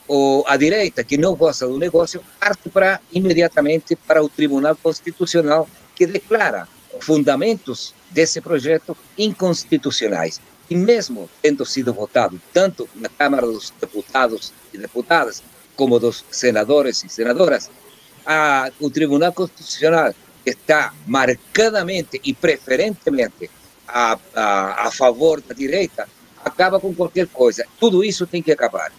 o, a direita que não gosta do negócio parte para imediatamente para o Tribunal Constitucional que declara fundamentos desse projeto inconstitucionais. E mesmo tendo sido votado tanto na Câmara dos Deputados e Deputadas como dos senadores e senadoras, a, o Tribunal Constitucional está marcadamente e preferentemente a, a, a favor da direita, acaba com qualquer coisa. Tudo isso tem que acabar.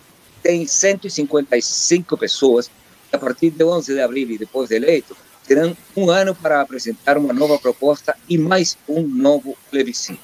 Tem 155 pessoas que, a partir de 11 de abril e depois de eleito, terão um ano para apresentar uma nova proposta e mais um novo plebiscito.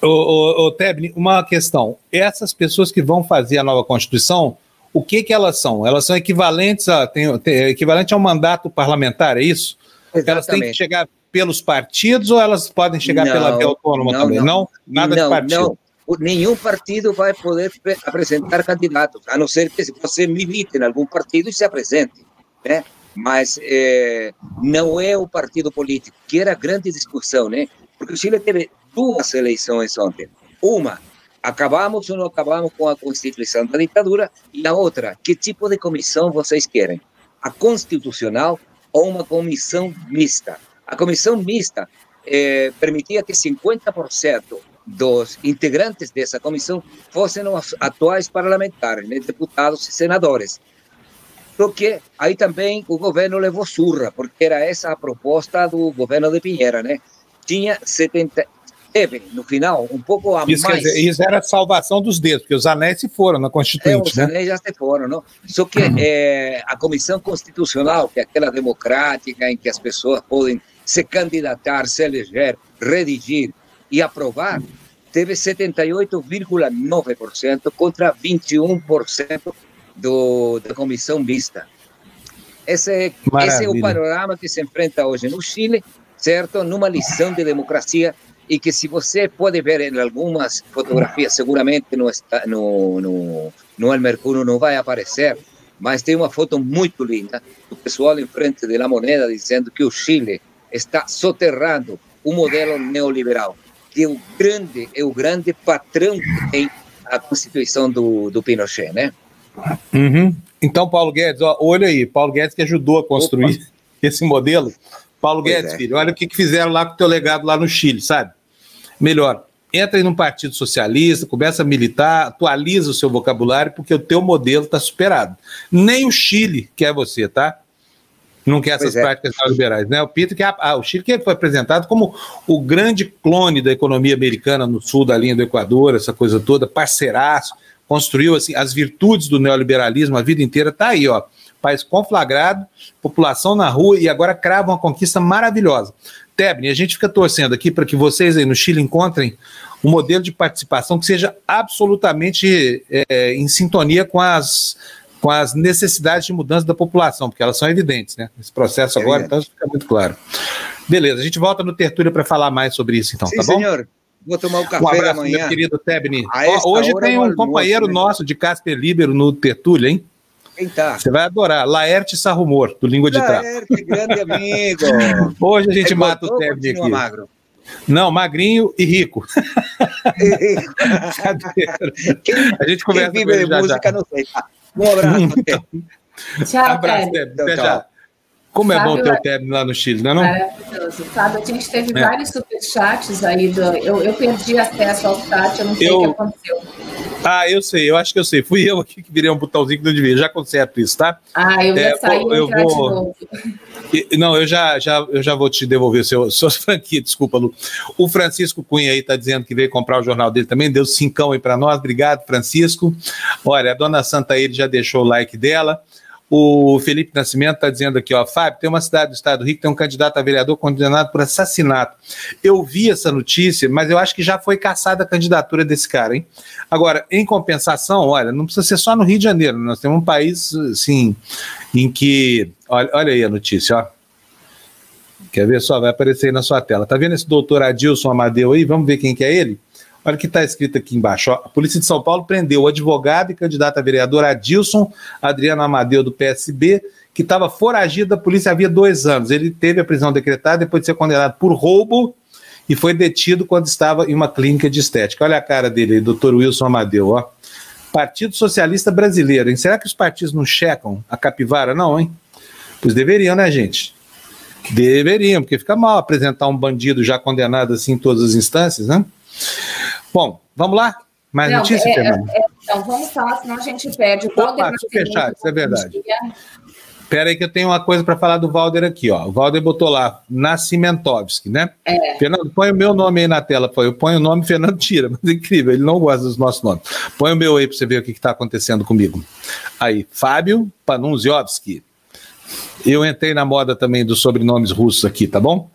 Ô, ô, ô Tebni, uma questão. Essas pessoas que vão fazer a nova Constituição, o que que elas são? Elas são equivalentes a, tem, tem, equivalente a um mandato parlamentar, é isso? Exatamente. Elas têm que chegar pelos partidos ou elas podem chegar não, pela via autônoma não, também? Não, não? nada não, de partido. Não. Nenhum partido vai poder apresentar candidatos, a não ser que você milite em algum partido e se apresente. Né? Mas é, não é o partido político, que era a grande discussão, né? Porque o Chile teve duas eleições ontem. Uma, acabamos ou não acabamos com a constituição da ditadura, e a outra, que tipo de comissão vocês querem? A constitucional ou uma comissão mista? A comissão mista eh, permitia que 50% dos integrantes dessa comissão fossem os atuais parlamentares, né, deputados e senadores. Porque aí também o governo levou surra, porque era essa a proposta do governo de Pinheira, né? Tinha 70, teve, no final, um pouco a isso, mais. Dizer, isso era a salvação dos dedos, porque os anéis se foram na Constituinte, é, os né? anéis já se foram, não? Só que uhum. é, a Comissão Constitucional, que é aquela democrática em que as pessoas podem se candidatar, se eleger, redigir e aprovar, teve 78,9% contra 21% do, da comissão mista. Esse, é, esse é o panorama que se enfrenta hoje no Chile, certo? Numa lição de democracia e que se você pode ver em algumas fotografias, seguramente no, no, no, no El Mercúrio não vai aparecer, mas tem uma foto muito linda do pessoal em frente da moneda dizendo que o Chile está soterrando o modelo neoliberal, que é o grande, é o grande patrão que tem a Constituição do, do Pinochet, né? Uhum. Então, Paulo Guedes, ó, olha aí, Paulo Guedes que ajudou a construir Opa. esse modelo. Paulo pois Guedes, é. filho, olha o que, que fizeram lá com o teu legado lá no Chile, sabe? Melhor, entra aí num partido socialista, começa a militar, atualiza o seu vocabulário, porque o teu modelo está superado. Nem o Chile quer você, tá? Não quer essas é. práticas neoliberais, né? O Peter, que é o Chile que foi apresentado como o grande clone da economia americana no sul da linha do Equador, essa coisa toda, parceiraço, construiu assim as virtudes do neoliberalismo a vida inteira, tá aí, ó. País conflagrado, população na rua e agora crava uma conquista maravilhosa. Tebni, a gente fica torcendo aqui para que vocês aí no Chile encontrem um modelo de participação que seja absolutamente é, em sintonia com as com as necessidades de mudança da população, porque elas são evidentes, né? Esse processo é agora, então isso fica muito claro. Beleza, a gente volta no Tertúlia para falar mais sobre isso, então, Sim, tá bom? senhor. Vou tomar o café um abraço, amanhã. meu querido Tebni. Hoje tem um companheiro né? nosso de Casper Libero no Tertúlia, hein? Quem tá? Você vai adorar. Laerte Sarrumor, do Língua de Trapo. Laerte, grande amigo. Hoje a gente mata o Tebni aqui. Magro? Não, magrinho e rico. a gente conversa quem vive de música, já. não sei. Um abraço. Tchau, abraço, Teb. Até já. Como é bom ter o Teb lá no Chile, não é não? Maravilhoso. Fábio, a gente teve é. vários superchats aí. Do, eu, eu perdi acesso ao chat, eu não sei eu, o que aconteceu. Ah, eu sei, eu acho que eu sei. Fui eu aqui que virei um botãozinho que não devia. Já conserto isso, tá? Ah, eu já é, saí eu vou... Não, eu já, já, eu já vou te devolver seu, suas franquias, desculpa, Lu. O Francisco Cunha aí está dizendo que veio comprar o jornal dele também, deu cincão aí para nós. Obrigado, Francisco. Olha, a dona Santa ele já deixou o like dela. O Felipe Nascimento está dizendo aqui, ó, Fábio, tem uma cidade do estado do Rio que tem um candidato a vereador condenado por assassinato. Eu vi essa notícia, mas eu acho que já foi caçada a candidatura desse cara, hein? Agora, em compensação, olha, não precisa ser só no Rio de Janeiro, nós temos um país, assim, em que. Olha, olha aí a notícia, ó. Quer ver só? Vai aparecer aí na sua tela. Tá vendo esse doutor Adilson Amadeu aí? Vamos ver quem que é ele? Olha o que está escrito aqui embaixo. Ó. A Polícia de São Paulo prendeu o advogado e candidato a vereador Adilson Adriano Amadeu, do PSB, que estava foragido da polícia havia dois anos. Ele teve a prisão decretada depois de ser condenado por roubo e foi detido quando estava em uma clínica de estética. Olha a cara dele, doutor Wilson Amadeu. Ó. Partido Socialista Brasileiro. Hein? Será que os partidos não checam a capivara, não, hein? Pois deveriam, né, gente? Deveriam, porque fica mal apresentar um bandido já condenado assim em todas as instâncias, né? Bom, vamos lá? Mais Não, notícia, é, Fernanda? É, então, vamos falar, senão a gente perde. O Opa, superchat, isso é verdade. Espera aí que eu tenho uma coisa para falar do Valder aqui, ó. O Valder botou lá, Nascimentovski, né? É. Fernando, põe o meu nome aí na tela. Eu ponho o nome, Fernando tira, mas é incrível, ele não gosta dos nossos nomes. Põe o meu aí para você ver o que está acontecendo comigo. Aí, Fábio Panunziovski. Eu entrei na moda também dos sobrenomes russos aqui, tá bom?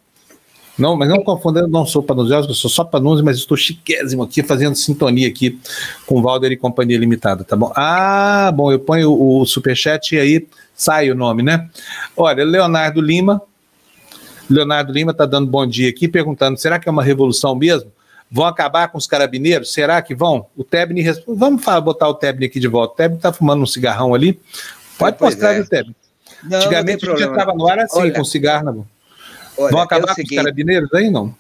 Não, mas não confundendo, não sou Panunziowski, eu sou só Panunzi, mas estou chiquésimo aqui, fazendo sintonia aqui com Valder e Companhia Limitada, tá bom? Ah, bom, eu ponho o, superchat e aí sai o nome, né? Olha, Leonardo Lima, Leonardo Lima está dando bom dia aqui, perguntando, será que é uma revolução mesmo? Vão acabar com os carabineiros? Será que vão? O Tebni responde. Vamos falar, botar o Tebni aqui de volta. O Tebni está fumando um cigarrão ali. Pode pois mostrar é. o Tebni. Antigamente não a gente estava no ar assim, Olha, com cigarro na boca. Olha, Vão acabar é seguinte, com os carabineiros aí, não?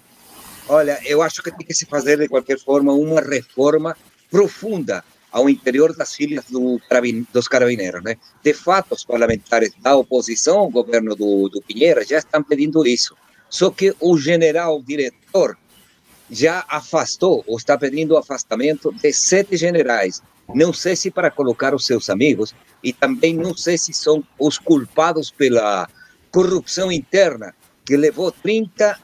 Olha, eu acho que tem que se fazer, de qualquer forma, uma reforma profunda ao interior das filas do, dos carabineiros. Né? De fato, os parlamentares da oposição ao governo do, do Pinheira já estão pedindo isso. Só que o general diretor já afastou, ou está pedindo o afastamento de sete generais. Não sei se para colocar os seus amigos, e também não sei se são os culpados pela corrupção interna que levou 30,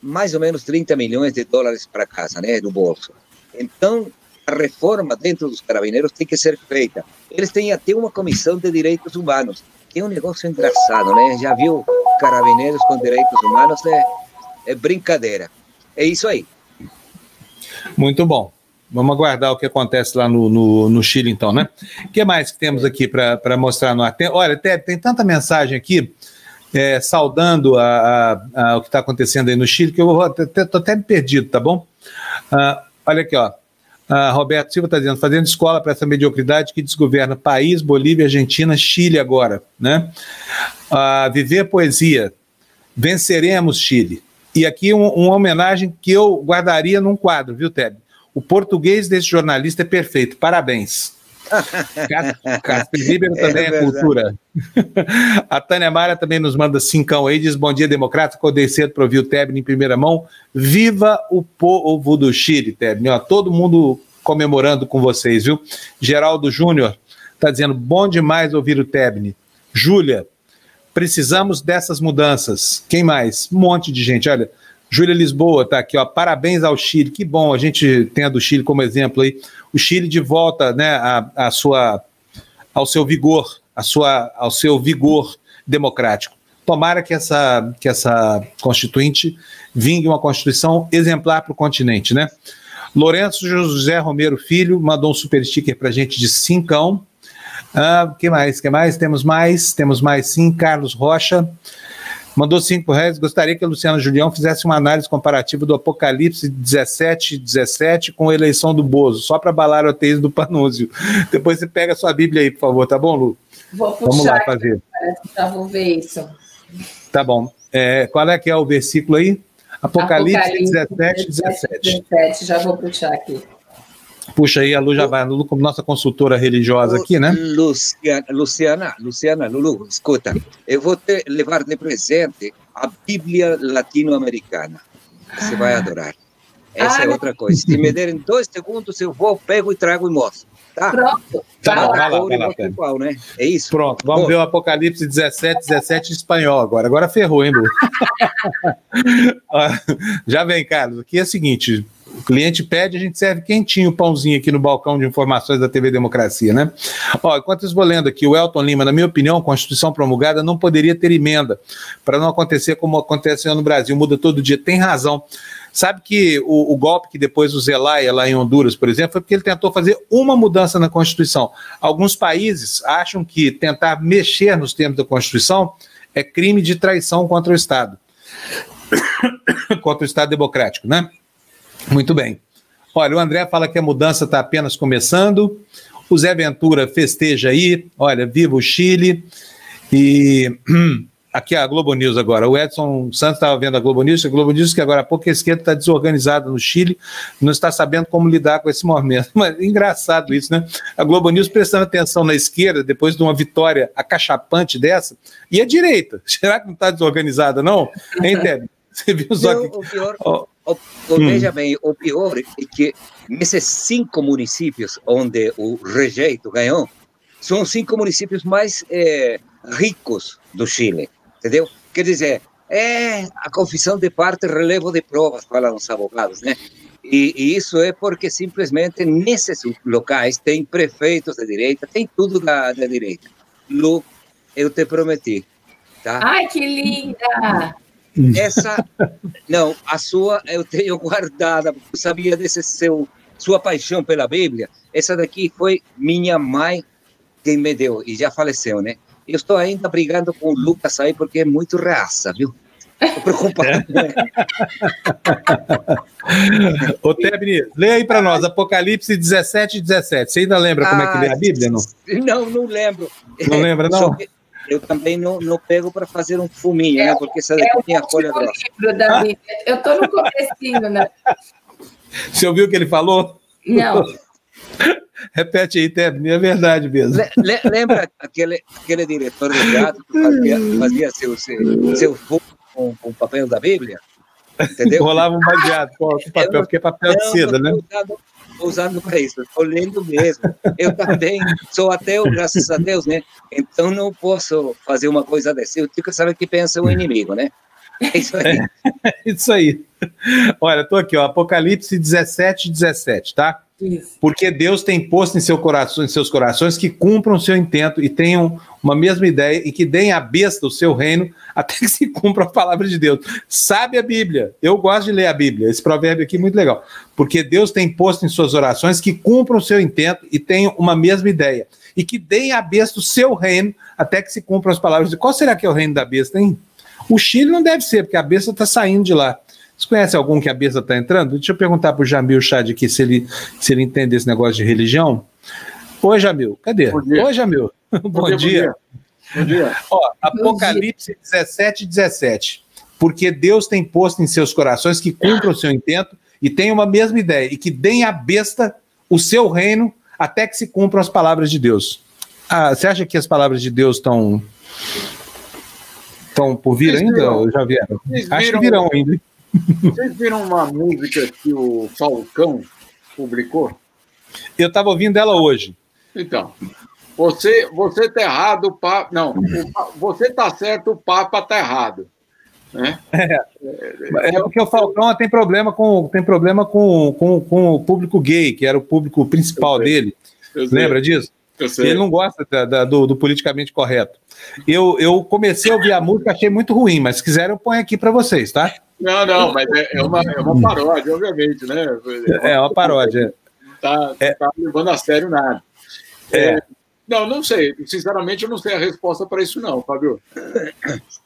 mais ou menos 30 milhões de dólares para casa, né, do bolso. Então, a reforma dentro dos carabineiros tem que ser feita. Eles têm até uma comissão de direitos humanos, que é um negócio engraçado, né? Já viu carabineiros com direitos humanos? É, é brincadeira. É isso aí. Muito bom. Vamos aguardar o que acontece lá no, no, no Chile, então, né? O que mais que temos aqui para mostrar no ar? Tem, olha, tem, tem tanta mensagem aqui é, saudando a, a, a, o que está acontecendo aí no Chile, que eu vou até, até perdido, tá bom? Ah, olha aqui, ó. Ah, Roberto Silva está dizendo, fazendo escola para essa mediocridade que desgoverna país, Bolívia, Argentina, Chile agora, né? Ah, viver poesia, venceremos Chile. E aqui um, uma homenagem que eu guardaria num quadro, viu, Teb? O português desse jornalista é perfeito, parabéns. Casper Ribeiro também é, é cultura. A Tânia Mara também nos manda cincão aí, diz bom dia, democrata, acordei cedo para ouvir o Tebni em primeira mão. Viva o povo do Chile, Tebni. Todo mundo comemorando com vocês, viu? Geraldo Júnior está dizendo, bom demais ouvir o Tebni. Júlia, precisamos dessas mudanças. Quem mais? Um monte de gente, olha. Júlia Lisboa está aqui, ó. Parabéns ao Chile. Que bom a gente tem a do Chile como exemplo aí. O Chile de volta, né, a, a sua, ao seu vigor, a sua, ao seu vigor democrático. Tomara que essa, que essa constituinte vingue uma constituição exemplar para o continente, né? Lourenço José Romero Filho mandou um super sticker para gente de cincão. Ah, que mais? Que mais? Temos mais? Temos mais sim. Carlos Rocha mandou cinco reais. Gostaria que a Luciana Julião fizesse uma análise comparativa do Apocalipse 17, 17 com a eleição do Bozo, só para balar o ateísmo do Panúzio. Depois você pega a sua Bíblia aí, por favor, tá bom, Lu? Vou puxar Vamos lá fazer. Já vou ver isso. Tá bom. É, qual é que é o versículo aí? Apocalipse, Apocalipse 17, 17. 17. Já vou puxar aqui. Puxa aí, a Lu já vai, a Lu como nossa consultora religiosa aqui, né? Luciana, Luciana, Luciana, Lulu, escuta, eu vou te levar de presente a Bíblia latino-americana. Você vai adorar. Essa ah, é outra coisa. Se me derem dois segundos, eu vou, pego e trago e mostro. Tá? Pronto. Tá, vai lá, vai lá, vai lá, né? É isso? Pronto, vamos Bom. ver o Apocalipse 17, 17 em espanhol agora. Agora ferrou, hein, Lu? Já vem, Carlos. Aqui é o seguinte: o cliente pede, a gente serve quentinho o pãozinho aqui no balcão de informações da TV Democracia, né? Ó, enquanto eu vou lendo aqui, o Elton Lima, na minha opinião, a Constituição promulgada não poderia ter emenda, para não acontecer como acontece no Brasil, muda todo dia. Tem razão. Sabe que o, o, golpe que depois o Zelaya, lá em Honduras, por exemplo, foi porque ele tentou fazer uma mudança na Constituição. Alguns países acham que tentar mexer nos termos da Constituição é crime de traição contra o Estado. contra o Estado democrático, né? Muito bem. Olha, o André fala que a mudança está apenas começando. O Zé Ventura festeja aí. Olha, viva o Chile. E Aqui a Globo News agora. O Edson Santos estava vendo a Globo News. A Globo News que agora há pouco a esquerda está desorganizada no Chile, não está sabendo como lidar com esse momento. Mas engraçado isso, né? A Globo News prestando atenção na esquerda, depois de uma vitória acachapante dessa, e a direita. Será que não está desorganizada, não? Hein, Ted? Você viu só que. O pior, oh. o, o, veja hum. bem, o pior é que nesses cinco municípios onde o rejeito ganhou, são os cinco municípios mais eh, ricos do Chile entendeu? Quer dizer, é a confissão de parte, relevo de provas, falam os advogados, né? E, e, isso é porque simplesmente nesses locais tem prefeitos de direita, tem tudo da, da direita. Lu, eu te prometi, tá? Ai, que linda! Essa, não, a sua eu tenho guardada, porque eu sabia desse seu, sua paixão pela Bíblia. Essa daqui foi minha mãe quem me deu, e já faleceu, né? Eu estou ainda brigando com o Lucas aí porque é muito raça, viu? Estou preocupado. Ô, Tebni, lê aí para nós, Apocalipse 17 e 17. Você ainda lembra ah, como é que lê a Bíblia, não? Não, não lembro. Não lembra, não? eu também não, não pego para fazer um fuminho, né? é, né? Porque essa daqui é tem a folha grossa. Eu estou no comecinho, né? Você ouviu o que ele falou? Não. Repete aí, Tebni, é verdade mesmo. Le, lembra aquele, aquele diretor de teatro que fazia, fazia seu, seu, seu com, com o papel da Bíblia? Entendeu? Rolava um baseado com papel, porque é papel de seda, né? Usando, para isso, estou lendo mesmo. Eu também sou ateu, graças a Deus, né? Então não posso fazer uma coisa dessa. Eu tenho que saber o que pensa o inimigo, né? É isso aí. É, isso aí. Olha, estou aqui, ó, Apocalipse 17, 17, tá? Porque Deus tem posto em, seu coração, em seus corações que cumpram o seu intento e tenham uma mesma ideia e que deem a besta o seu reino até que se cumpra a palavra de Deus. Sabe a Bíblia? Eu gosto de ler a Bíblia. Esse provérbio aqui é muito legal. Porque Deus tem posto em suas orações que cumpram o seu intento e tenham uma mesma ideia. E que deem a besta o seu reino até que se cumpram as palavras de Qual será que é o reino da besta, hein? O Chile não deve ser, porque a besta está saindo de lá. Você conhece algum que a besta está entrando? Deixa eu perguntar para o Jamil Chad aqui se ele, se ele entende esse negócio de religião. Oi, Jamil, cadê? Oi, Jamil. Bom, bom, dia. dia. Bom dia. Ó, Apocalipse 17, 17. Porque Deus tem posto em seus corações que cumpram o seu intento e tenham uma mesma ideia, e que deem à besta o seu reino até que se cumpram as palavras de Deus. Ah, você acha que as palavras de Deus estão estão por vir ainda? Viram, já vieram? Acho que virão ainda. Vocês viram uma música que o Falcão publicou? Eu estava ouvindo ela hoje. Então, você você tá errado, o Papa. Não, o, você tá certo, o Papa tá errado. Né? É, é porque o Falcão tem problema com tem problema com, com, com o público gay, que era o público principal dele. Lembra disso? Ele não gosta da, da, do, do, politicamente correto. Eu, eu comecei a ouvir a música, achei muito ruim, mas se quiser eu ponho aqui para vocês, tá? Não, não, mas é, é, uma, é uma paródia, obviamente, né? É uma paródia. Não está é. tá levando a sério nada. É. é. Não, não sei. Sinceramente, eu não sei a resposta para isso, não, Fábio.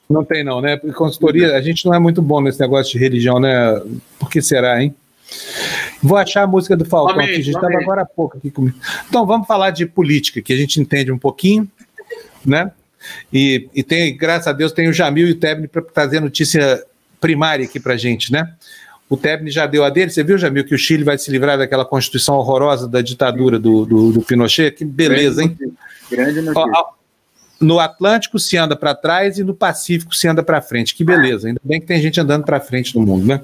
Não tem, não, né? Porque consultoria, a gente não é muito bom nesse negócio de religião, né? Por que será, hein? Vou achar a música do Falcão, que a gente estava agora há pouco aqui comigo. Então, vamos falar de política, que a gente entende um pouquinho, né? E, e tem, graças a Deus, tem o Jamil e o Tebni para trazer notícia primária aqui para gente, né? O Tebni já deu a dele. Você viu, Jamil, que o Chile vai se livrar daquela constituição horrorosa da ditadura do, do, do Pinochet? Que beleza, hein? Grande notícia. No Atlântico se anda para trás e no Pacífico se anda para frente. Que beleza, ainda bem que tem gente andando para frente no mundo, né?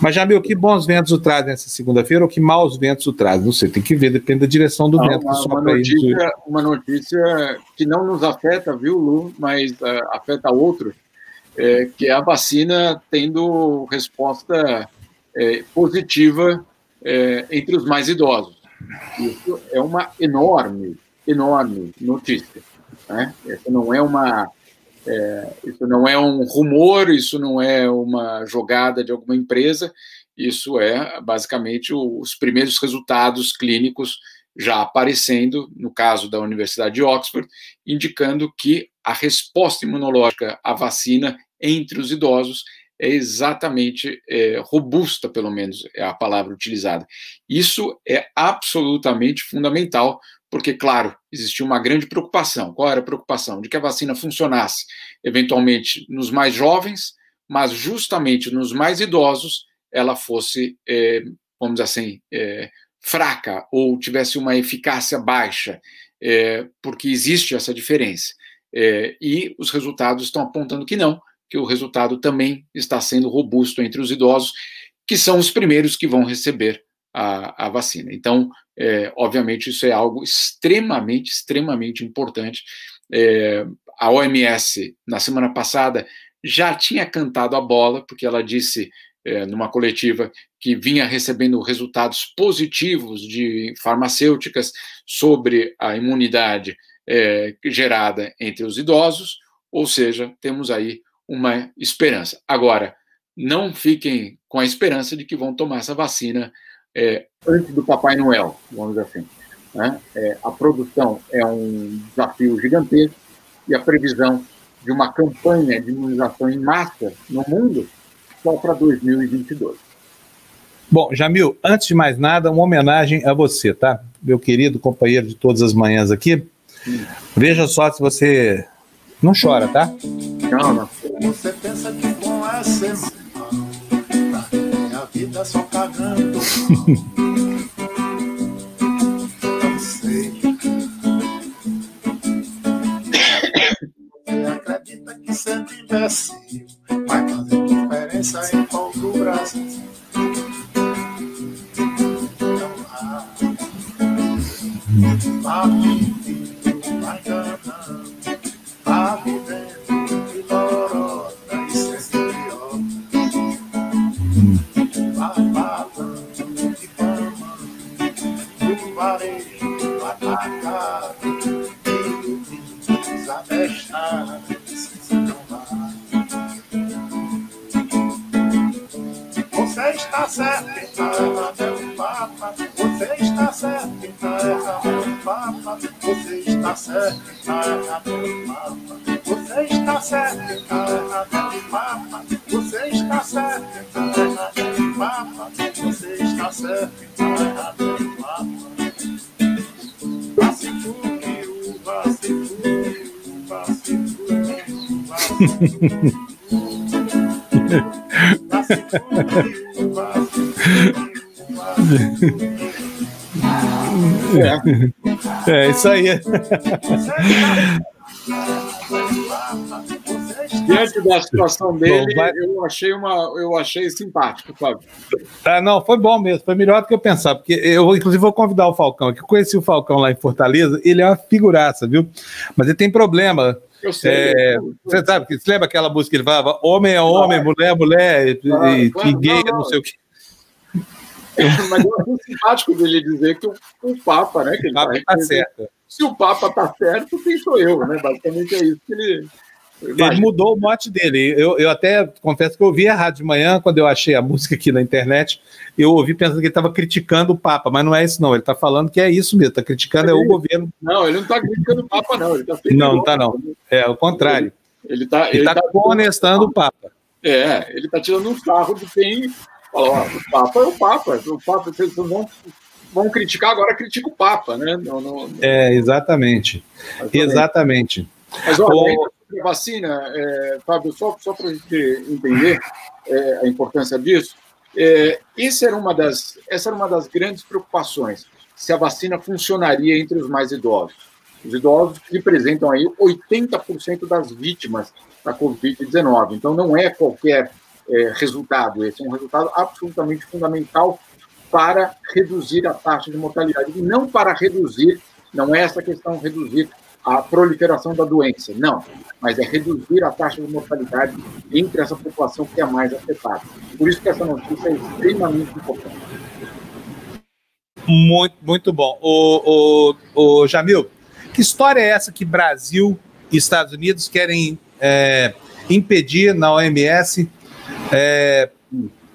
Mas, Jamil, que bons ventos o trazem essa segunda-feira ou que maus ventos o trazem? Não sei, tem que ver, depende da direção do não, vento. Uma, uma, notícia, uma notícia que não nos afeta, viu, Lu, mas uh, afeta outros, é, que é a vacina tendo resposta é, positiva é, entre os mais idosos. Isso é uma enorme, enorme notícia. Né? Não é uma é, isso não é um rumor, isso não é uma jogada de alguma empresa, isso é basicamente os primeiros resultados clínicos já aparecendo, no caso da Universidade de Oxford, indicando que a resposta imunológica à vacina entre os idosos é exatamente é, robusta, pelo menos é a palavra utilizada. Isso é absolutamente fundamental, porque, claro, existia uma grande preocupação. Qual era a preocupação? De que a vacina funcionasse, eventualmente, nos mais jovens, mas justamente nos mais idosos ela fosse, é, vamos dizer assim, é, fraca ou tivesse uma eficácia baixa, é, porque existe essa diferença. É, e os resultados estão apontando que não, que o resultado também está sendo robusto entre os idosos, que são os primeiros que vão receber a, a vacina. Então, é, obviamente, isso é algo extremamente, extremamente importante. É, a OMS, na semana passada, já tinha cantado a bola, porque ela disse é, numa coletiva que vinha recebendo resultados positivos de farmacêuticas sobre a imunidade é, gerada entre os idosos, ou seja, temos aí uma esperança. Agora, não fiquem com a esperança de que vão tomar essa vacina é, antes do Papai Noel, vamos dizer assim. Né? É, a produção é um desafio gigantesco e a previsão de uma campanha de imunização em massa no mundo só para 2022. Bom, Jamil, antes de mais nada, uma homenagem a você, tá? Meu querido companheiro de todas as manhãs aqui. Sim. Veja só se você não chora, tá? Não, não. Você pensa que bom é ser mal, minha vida só cagando. Não sei. Você acredita que sendo imbecil vai fazer diferença em qual do Brasil? Não há. Vá Você está certo, quem está errado é o Papa. Você está certo, quem está errado é o Papa. Você está certo, quem está errado é o Papa. Você está certo, quem está errado é o Papa. Você está certo, quem está errado é o Papa. É, é isso aí. Diante da situação dele, bom, eu achei uma, eu achei simpático, Fábio. Ah, não, foi bom mesmo, foi melhor do que eu pensava, porque eu, inclusive, vou convidar o Falcão, que conheci o Falcão lá em Fortaleza, ele é uma figuraça, viu? Mas ele tem problema. Eu sei. É, você sabe, você lembra aquela música que ele falava homem é homem, mulher é mulher, claro, e, claro, gay é não, não sei o que. Mas eu achei simpático dele dizer que o, o Papa, né? Que o Papa está certo. Se o Papa está certo, quem sou eu, né? Basicamente é isso que ele. Ele mudou o mote dele. Eu, eu até confesso que eu ouvi errado de manhã, quando eu achei a música aqui na internet, eu ouvi pensando que ele estava criticando o Papa, mas não é isso, não. Ele está falando que é isso mesmo, está criticando é o governo. Não, ele não está criticando o Papa, não. Ele tá não, não está, não. É o contrário. Ele está ele, ele tá, tá honestando o Papa. É, ele está tirando um sarro de quem fala, o Papa é o Papa. O Papa, vocês não vão criticar, agora critica o Papa, né? Não, não, É, exatamente. Exatamente. exatamente. Mas olha, o... a vacina, é, Fábio, só, só para a gente entender é, a importância disso, é, essa, era uma das, essa era uma das grandes preocupações, se a vacina funcionaria entre os mais idosos. Os idosos representam aí 80% das vítimas da Covid-19. Então, não é qualquer é, resultado, esse é um resultado absolutamente fundamental para reduzir a taxa de mortalidade, e não para reduzir, não é essa questão reduzir a proliferação da doença, não, mas é reduzir a taxa de mortalidade entre essa população que é mais afetada. Por isso que essa notícia é extremamente importante. Muito, muito bom. O, o, o Jamil, que história é essa que Brasil e Estados Unidos querem é, impedir na OMS é,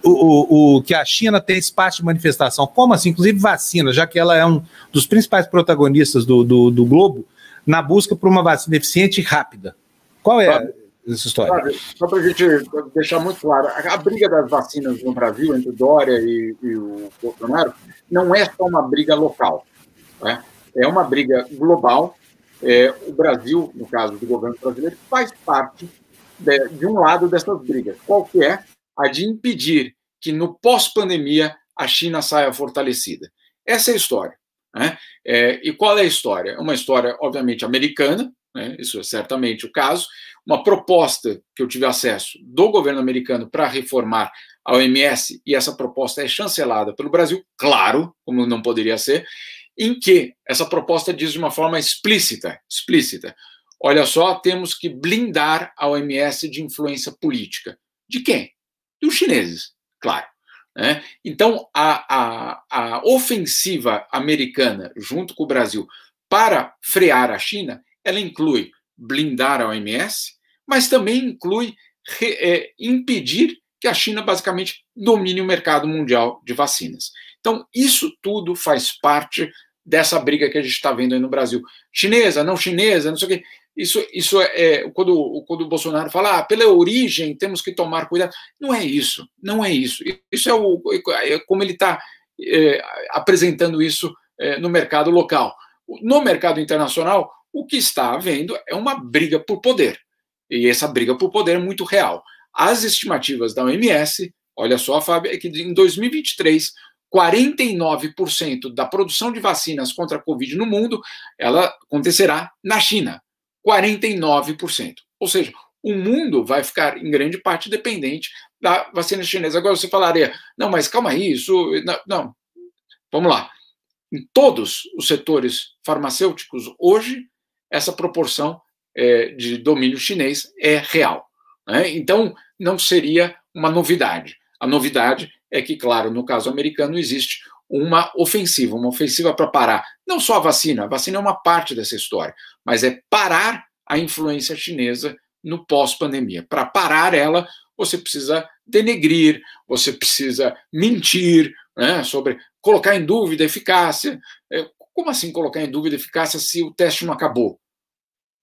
o, o, o, que a China tem espaço de manifestação? Como assim? Inclusive vacina, já que ela é um dos principais protagonistas do, do, do globo na busca por uma vacina eficiente e rápida. Qual é sabe, essa história? Sabe, só para a gente deixar muito claro, a, a, briga das vacinas no Brasil entre o Dória e, e o Bolsonaro não é só uma briga local. Né? É uma briga global. É, o Brasil, no caso do governo brasileiro, faz parte de, de um lado dessas brigas. Qual que é? A de impedir que no pós-pandemia a China saia fortalecida. Essa é a história. Né? É, e qual é a história? É uma história, obviamente, americana, né? isso é certamente o caso, uma proposta que eu tive acesso do governo americano para reformar a OMS, e essa proposta é chancelada pelo Brasil, claro, como não poderia ser, em que essa proposta diz de uma forma explícita, explícita, olha só, temos que blindar a OMS de influência política. De quem? Dos chineses, claro. Né? Então, a, a, a ofensiva americana, junto com o Brasil, para frear a China, ela inclui blindar a OMS, mas também inclui re, é, impedir que a China basicamente domine o mercado mundial de vacinas. Então, isso tudo faz parte dessa briga que a gente está vendo aí no Brasil. Chinesa, não chinesa, não sei o quê. Isso, isso é, quando, quando o Bolsonaro fala, ah, pela origem temos que tomar cuidado. Não é isso, não é isso. Isso é, o, é como ele está é, apresentando isso é, no mercado local. No mercado internacional, o que está havendo é uma briga por poder. E essa briga por poder é muito real. As estimativas da OMS, olha só, Fábio, é que em 2023, 49% da produção de vacinas contra a Covid no mundo, ela acontecerá na China. 49%. Ou seja, o mundo vai ficar em grande parte dependente da vacina chinesa. Agora você falaria, não, mas calma aí, isso. Não, não. vamos lá. Em todos os setores farmacêuticos, hoje, essa proporção é, de domínio chinês é real. Né? Então, não seria uma novidade. A novidade é que, claro, no caso americano, existe uma ofensiva, uma ofensiva para parar não só a vacina, a vacina é uma parte dessa história, mas é parar a influência chinesa no pós-pandemia. Para parar ela, você precisa denegrir, você precisa mentir né, sobre colocar em dúvida a eficácia. É, como assim colocar em dúvida a eficácia se o teste não acabou?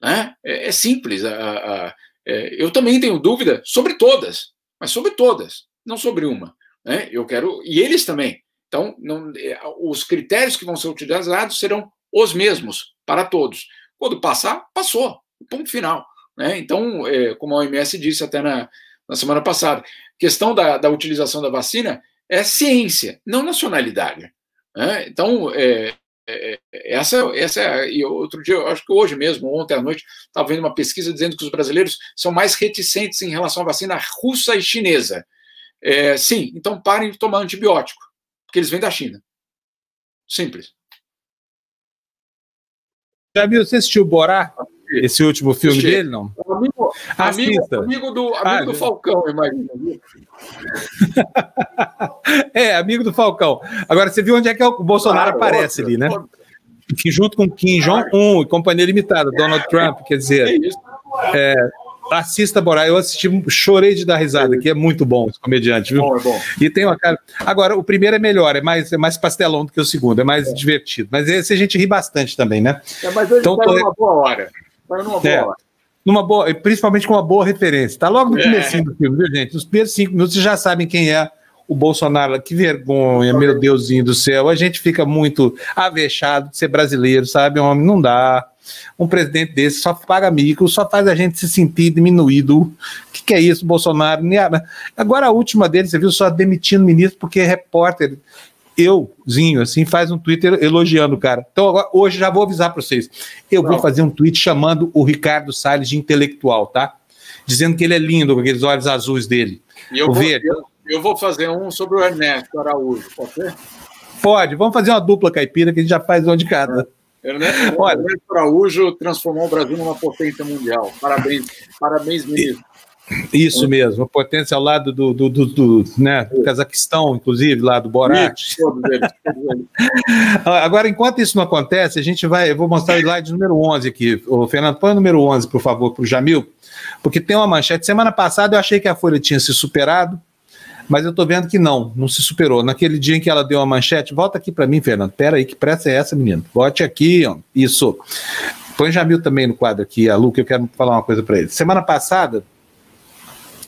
Né? É, é simples. A, a, é, eu também tenho dúvida sobre todas, mas sobre todas, não sobre uma. Né? Eu quero e eles também. Então, não, é, os critérios que vão ser utilizados serão os mesmos para todos. Quando passar, passou. Ponto final. Né? Então, é, como a OMS disse até na, na semana passada, questão da, da, utilização da vacina é ciência, não nacionalidade. Né? Então, é, é, essa, essa é, e outro dia, acho que hoje mesmo, ontem à noite, estava vendo uma pesquisa dizendo que os brasileiros são mais reticentes em relação à vacina russa e chinesa. É, sim, então parem de tomar antibiótico porque eles vêm da China. Simples. Já viu, você assistiu Borá? Esse último filme dele, não? Amigo, amigo, amigo do, amigo ah, do Falcão, imagina. é, amigo do Falcão. Agora, você viu onde é que o Bolsonaro claro, aparece óbvio, ali, né? Que junto com Kim Jong-un e Companhia Limitada, Donald Trump, quer dizer. É isso. É, Assista Borá, eu assisti, chorei de dar risada, que é muito bom esse comediante, viu? Bom, é bom. E tem uma cara. Agora, o primeiro é melhor, é mais, é mais pastelão do que o segundo, é mais é. divertido. Mas esse a gente ri bastante também, né? É, mas ele então, tá tô... numa boa hora. Tá numa boa é. hora. Numa boa, principalmente com uma boa referência. Tá logo no é. começo do filme, viu, gente? Nos primeiros cinco minutos vocês já sabem quem é o Bolsonaro. Que vergonha, meu Deusinho do céu. A gente fica muito avexado de ser brasileiro, sabe? Homem, não dá um presidente desse só paga mico, só faz a gente se sentir diminuído. O que, que é isso, Bolsonaro? Agora a última dele, você viu, só demitindo ministro porque é repórter euzinho, assim, faz um Twitter elogiando o cara. Então, agora, hoje já vou avisar para vocês. Eu vou fazer um tweet chamando o Ricardo Salles de intelectual, tá? Dizendo que ele é lindo com aqueles olhos azuis dele. E eu, O vou, eu, eu vou fazer um sobre o Ernesto Araújo, pode ser? Pode, vamos fazer uma dupla caipira que a gente já faz um de cada. Ernesto, Olha. Ernesto Araújo transformou o Brasil numa potência mundial. Parabéns, parabéns, ministro. Isso mesmo, a potência ao lado do, do, do, do, né, do Cazaquistão, inclusive, lá do Borat. Agora, enquanto isso não acontece, a gente vai. Eu vou mostrar o slide número 11 aqui. O Fernando, põe o número 11, por favor, para o Jamil, porque tem uma manchete. Semana passada eu achei que a Folha tinha se superado, mas eu estou vendo que não, não se superou. Naquele dia em que ela deu uma manchete, volta aqui para mim, Fernando. Pera aí, que pressa é essa, menino? Volte aqui, ó. Isso. Põe Jamil também no quadro aqui, a Lu, que eu quero falar uma coisa para ele. Semana passada,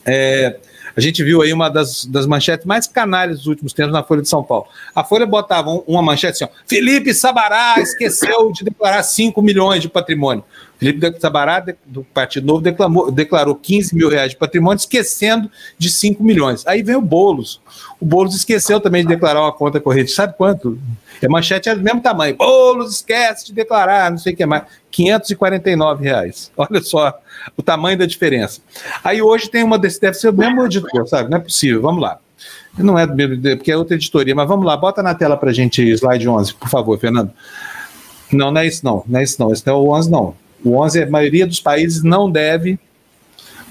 é, a gente viu aí uma das, das manchetes mais canalhas dos últimos tempos na Folha de São Paulo. A Folha botava um- uma manchete assim: ó, Felipe Sabará esqueceu de declarar 5 milhões de patrimônio. Felipe Sabará, do Partido Novo, declamou- declarou 15 mil reais de patrimônio, esquecendo de 5 milhões. Aí vem o Boulos. O Boulos esqueceu também de declarar uma conta corrente. Sabe quanto? A manchete é do mesmo tamanho. Boulos esquece de declarar, não sei o que mais. 549 reais. Olha só o tamanho da diferença. Aí hoje tem uma desse, deve ser o mesmo editor, sabe? Não é possível. Vamos lá. Não é do mesmo, porque é outra editoria, mas vamos lá, bota na tela pra gente slide 11, por favor, Fernando. Não, não é isso não, não é isso não, esse não é o 11 não. O 11 é a maioria dos países não deve,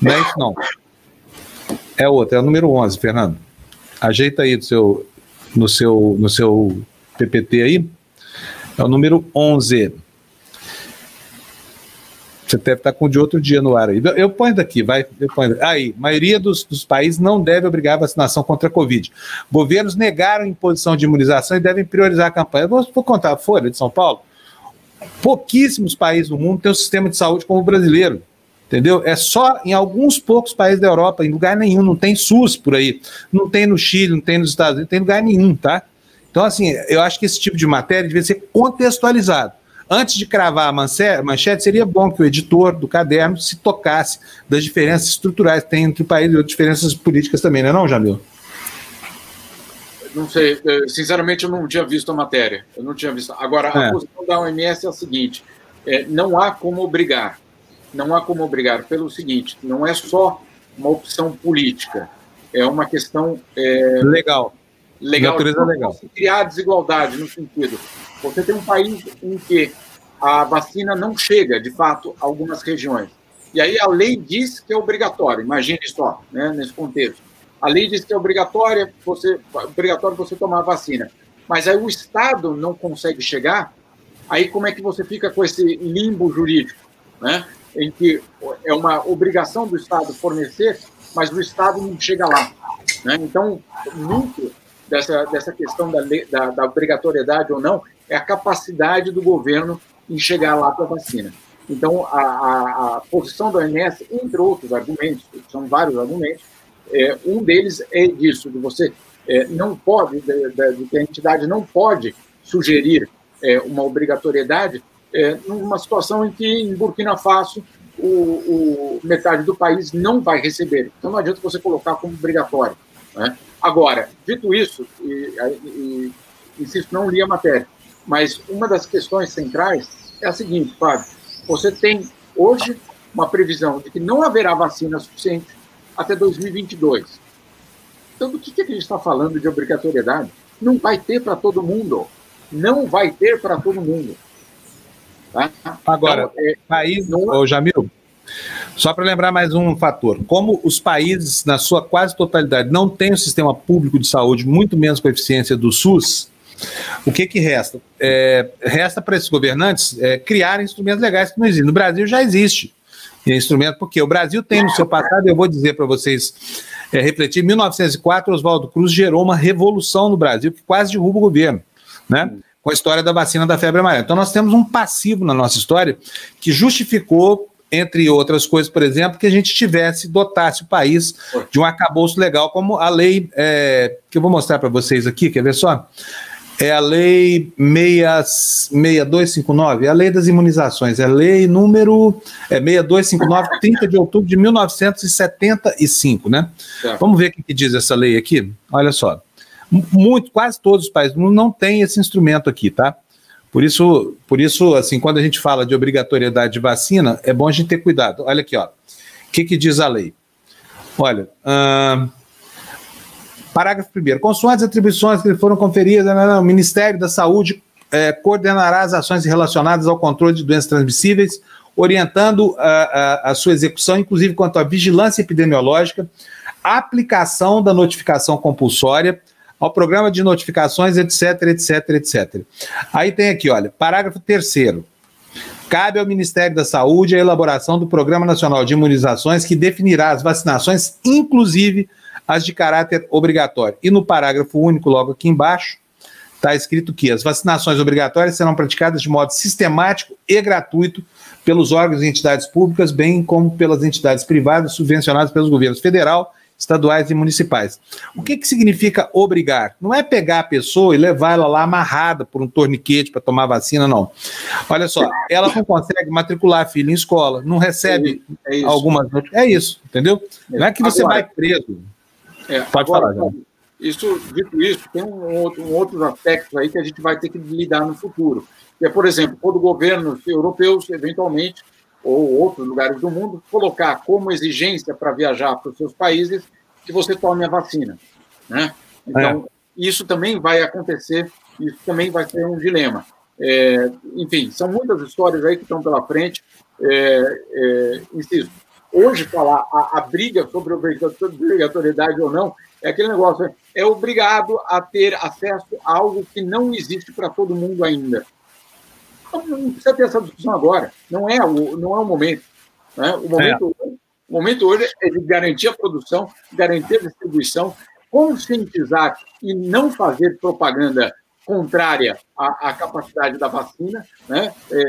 é isso não. É outro, é o número 11, Fernando. Ajeita aí do seu, no, seu, no seu PPT aí. É o número 11. Você deve estar com de outro dia no ar aí. Eu ponho daqui, vai. Eu ponho. Aí, maioria dos, dos países não deve obrigar a vacinação contra a Covid. Governos negaram a imposição de imunização e devem priorizar a campanha. Eu vou, vou contar a Folha de São Paulo. Pouquíssimos países do mundo têm um sistema de saúde como o brasileiro. Entendeu? É só em alguns poucos países da Europa, em lugar nenhum, não tem SUS por aí. Não tem no Chile, não tem nos Estados Unidos, não tem em lugar nenhum, tá? Então, assim, eu acho que esse tipo de matéria devia ser contextualizado. Antes de cravar a manche- manchete, seria bom que o editor do caderno se tocasse das diferenças estruturais que tem entre o país e outras diferenças políticas também, não é não, Jamil? Não sei, eh, sinceramente eu não tinha visto a matéria. Eu não tinha visto. Agora, a É. posição da OMS é a seguinte: eh, não há como obrigar. Não há como obrigar pelo seguinte: não é só uma opção política, é uma questão eh, Legal. legal. Natureza Não legal. criar desigualdade no sentido. Você tem um país em que a vacina não chega, de fato, a algumas regiões. E aí a lei diz que é obrigatório. Imagine só, né, nesse contexto. A lei diz que é obrigatória você, obrigatório você tomar a vacina. Mas aí o Estado não consegue chegar, aí como é que você fica com esse limbo jurídico? Né? Em que é uma obrigação do Estado fornecer, mas o Estado não chega lá. Né? Então, muito dessa, dessa questão da, lei, da, da obrigatoriedade ou não é a capacidade do governo em chegar lá com a vacina. Então, a, a, a posição da OMS, entre outros argumentos, são vários argumentos, é, um deles é disso, de você é, não pode, de, de, de a entidade não pode sugerir é, uma obrigatoriedade é, numa situação em que em Burkina Faso o, o, metade do país não vai receber. Então não adianta você colocar como obrigatório. Né? Agora, dito isso, e, e, insisto, não li a matéria, mas uma das questões centrais é a seguinte, Fábio, você tem hoje uma previsão de que não haverá vacina suficiente até 2022. Então, do que, que a gente está falando de obrigatoriedade? Não vai ter para todo mundo. Não vai ter para todo mundo. Tá? Agora, Então, é, país, não- ô Jamil, só para lembrar mais um fator. Como os países, na sua quase totalidade, não têm um sistema público de saúde, muito menos com a eficiência do SUS, o que, que resta? É, resta para esses governantes é, criarem instrumentos legais que não existem. No Brasil já existe instrumento, porque o Brasil tem no seu passado, eu vou dizer para vocês é, refletir, em 1904, Oswaldo Cruz gerou uma revolução no Brasil que quase derruba o governo, né? Com a história da vacina da febre amarela. Então, nós temos um passivo na nossa história que justificou, entre outras coisas, por exemplo, que a gente tivesse, dotasse o país de um arcabouço legal, como a lei é, que eu vou mostrar para vocês aqui, quer ver só? É a lei 6, 6259, é a lei das imunizações, é a lei número é 6259, 30 de outubro de 1975, né? Certo. Vamos ver o que, diz essa lei aqui? Olha só. Muito, quase todos os países do mundo não têm esse instrumento aqui, tá? Por isso, por isso, assim, quando a gente fala de obrigatoriedade de vacina, é bom a gente ter cuidado. Olha aqui, ó. O que, que diz a lei? Olha, hum, parágrafo 1 Consoante as atribuições que lhe foram conferidas, né, o Ministério da Saúde é, coordenará as ações relacionadas ao controle de doenças transmissíveis, orientando a, a, a sua execução, inclusive quanto à vigilância epidemiológica, aplicação da notificação compulsória, ao programa de notificações, etc, etc, etc. Aí tem aqui, olha, parágrafo 3 Cabe ao Ministério da Saúde a elaboração do Programa Nacional de Imunizações que definirá as vacinações, inclusive as de caráter obrigatório. E no parágrafo único, logo aqui embaixo, está escrito que as vacinações obrigatórias serão praticadas de modo sistemático e gratuito pelos órgãos e entidades públicas, bem como pelas entidades privadas subvencionadas pelos governos federal estaduais e municipais. O que, que significa obrigar? Não é pegar a pessoa e levar ela lá amarrada por um torniquete para tomar vacina, não. Olha só, ela não consegue matricular a filha em escola, não recebe é isso. algumas. É isso, entendeu? Não é que você agora, vai preso. É, Pode agora, falar, Isso, dito isso, tem um outro, um outros aspectos aí que a gente vai ter que lidar no futuro. Que é, por exemplo, quando governos europeus, eventualmente, ou outros lugares do mundo, colocar como exigência para viajar para os seus países que você tome a vacina. Né? Então, é. isso também vai acontecer, isso também vai ser um dilema. É, enfim, são muitas histórias aí que estão pela frente. É, é, insisto, hoje falar a, a, briga sobre obrigatoriedade ou não é aquele negócio, é obrigado a ter acesso a algo que não existe para todo mundo ainda. Então, não precisa ter essa discussão agora. Não é o, não é o momento. Né? O, momento é. o momento hoje é de garantir a produção, garantir a distribuição, conscientizar e não fazer propaganda contrária à, à capacidade da vacina, né? É,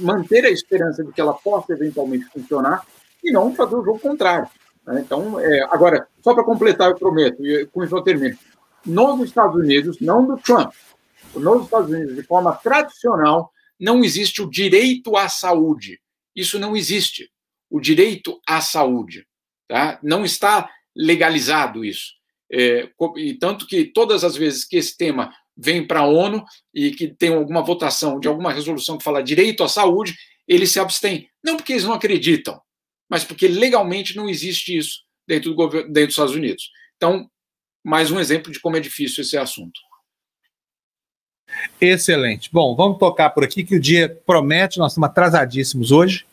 manter a esperança de que ela possa eventualmente funcionar e não fazer o jogo contrário. Né? Então, é, agora, só para completar, eu prometo, e com isso eu termino. Nos Estados Unidos, não do Trump, nos Estados Unidos, de forma tradicional, não existe o direito à saúde. Isso não existe. O direito à saúde. Tá? Não está legalizado isso. É, e tanto que todas as vezes que esse tema vem para a ONU e que tem alguma votação de alguma resolução que fala direito à saúde, eles se abstêm. Não porque eles não acreditam, mas porque legalmente não existe isso dentro, do governo, dentro dos Estados Unidos. Então, mais um exemplo de como é difícil esse assunto. Excelente. Bom, vamos tocar por aqui que o dia promete, nós estamos atrasadíssimos hoje.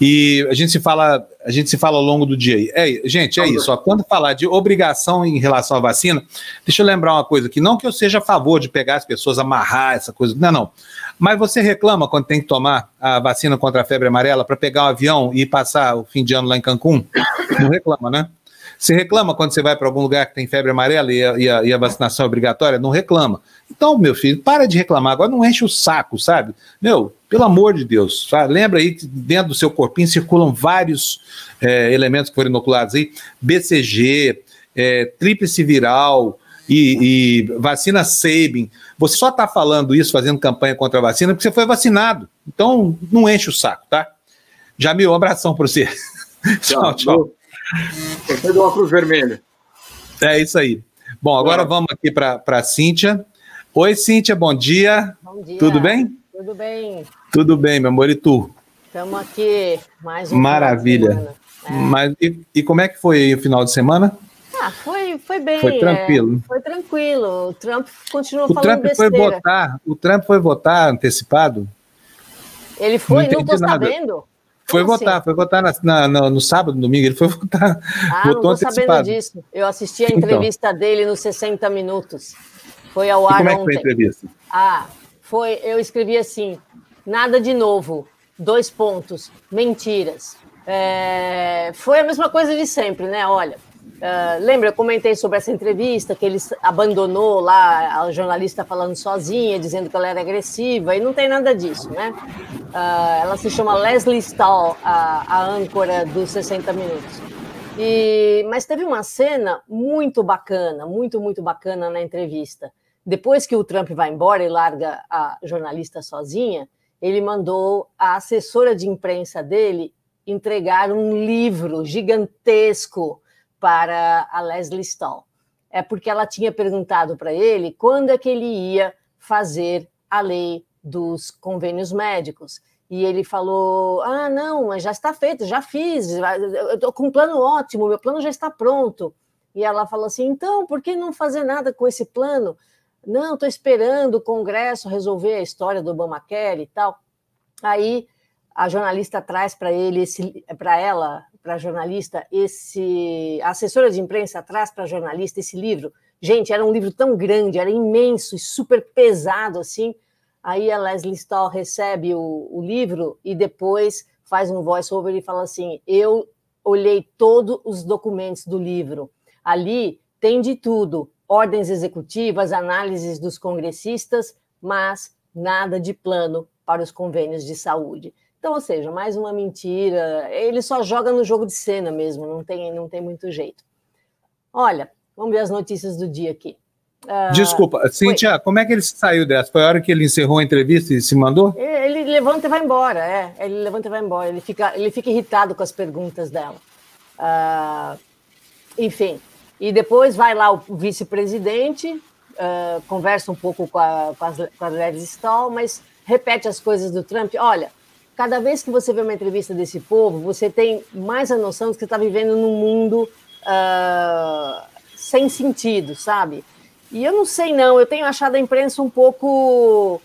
E a gente se fala, a gente se fala ao longo do dia aí. É, gente, é isso. Ó, quando falar de obrigação em relação à vacina, deixa eu lembrar uma coisa aqui. Não que eu seja a favor de pegar as pessoas, amarrar essa coisa. Não, não. Mas você reclama quando tem que tomar a vacina contra a febre amarela para pegar um avião e passar o fim de ano lá em Cancún? Não reclama, né? Você reclama quando você vai para algum lugar que tem febre amarela e a, e, a, e a, vacinação é obrigatória? Não reclama. Então, meu filho, para de reclamar. Agora não enche o saco, sabe? Meu, pelo amor de Deus. Sabe? Lembra aí que dentro do seu corpinho circulam vários é, elementos que foram inoculados aí: BCG, é, tríplice viral. E, e vacina Sabin, você só está falando isso, fazendo campanha contra a vacina, porque você foi vacinado. Então, não enche o saco, tá? Jamil, um abração para você. tchau. tchau. Você do óculos vermelho. É isso aí. Bom, agora vamos aqui para a Cíntia. Oi, Cíntia, bom dia. Bom dia. Tudo bem? Tudo bem. Tudo bem, meu amor, e tu? Estamos aqui, mais um Maravilha. É. Mas, e, e, como é que foi o final de semana? Ah, foi, foi bem. Foi tranquilo. É, foi tranquilo. O Trump continua o falando Trump besteira. Foi votar, o Trump foi votar antecipado? Ele foi, não estou sabendo. Foi Como votar, assim? foi votar na, na, no sábado, no domingo, ele foi votar. Ah, votou não estou sabendo disso. Eu assisti a então. entrevista então. dele nos 60 minutos. Foi ao ar e como é que foi a entrevista? Ah, foi, eu escrevi assim, nada de novo, dois pontos, mentiras. É, foi a mesma coisa de sempre, né? Olha, Uh, lembra, eu comentei sobre essa entrevista que ele abandonou lá a jornalista falando sozinha, dizendo que ela era agressiva, e não tem nada disso, né? Uh, ela se chama Leslie Stahl, a, a âncora dos 60 Minutos. E, mas teve uma cena muito bacana, muito, muito bacana na entrevista. Depois que o Trump vai embora e larga a jornalista sozinha, ele mandou a assessora de imprensa dele entregar um livro gigantesco para a Leslie Stahl. é porque ela tinha perguntado para ele quando é que ele ia fazer a lei dos convênios médicos. E ele falou: Ah, não, mas já está feito, já fiz, eu estou com um plano ótimo, meu plano já está pronto. E ela falou assim: então, por que não fazer nada com esse plano? Não, estou esperando o Congresso resolver a história do Obamacare e tal. Aí a jornalista traz para ele, para ela, para jornalista, esse. A assessora de imprensa traz para jornalista esse livro. Gente, era um livro tão grande, era imenso e super pesado assim. Aí a Leslie Stahl recebe o, o livro e depois faz um voice-over e fala assim: Eu olhei todos os documentos do livro. Ali tem de tudo: ordens executivas, análises dos congressistas, mas nada de plano para os convênios de saúde. Então, ou seja, mais uma mentira. Ele só joga no jogo de cena mesmo, não tem, não tem muito jeito. Olha, vamos ver as notícias do dia aqui. Uh, Desculpa, Cíntia, como é que ele saiu dessa? Foi a hora que ele encerrou a entrevista e se mandou? Ele, ele levanta e vai embora, é. Ele levanta e vai embora. Ele fica, ele fica irritado com as perguntas dela. Uh, enfim, e depois vai lá o vice-presidente, uh, conversa um pouco com a, com, as, com a Levis Stahl, mas repete as coisas do Trump. Olha, cada vez que você vê uma entrevista desse povo, você tem mais a noção de que está vivendo num mundo uh, sem sentido, sabe? E eu não sei, não, eu tenho achado a imprensa um pouco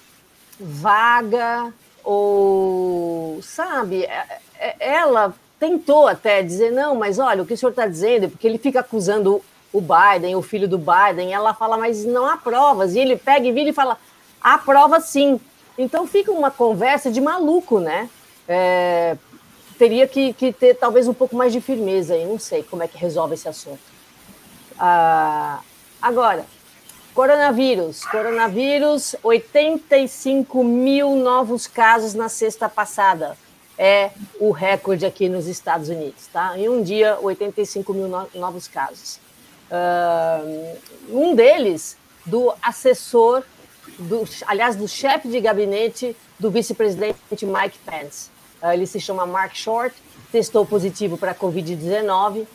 vaga, ou, sabe, é, é, ela tentou até dizer, não, mas olha, o que o senhor está dizendo, porque ele fica acusando o Biden, o filho do Biden, ela fala, mas não há provas. E ele pega e vira e fala, há prova sim. Então fica uma conversa de maluco, né? É, teria que, que, ter talvez um pouco mais de firmeza aí, não sei como é que resolve esse assunto. Ah, agora, coronavírus. Coronavírus, 85 mil novos casos na sexta passada é o recorde aqui nos Estados Unidos, tá? Em um dia, 85 mil no novos casos. Uh, um deles, do assessor, do, aliás, do chefe de gabinete do vice-presidente Mike Pence. Uh, ele se chama Mark Short, testou positivo para a Covid-19.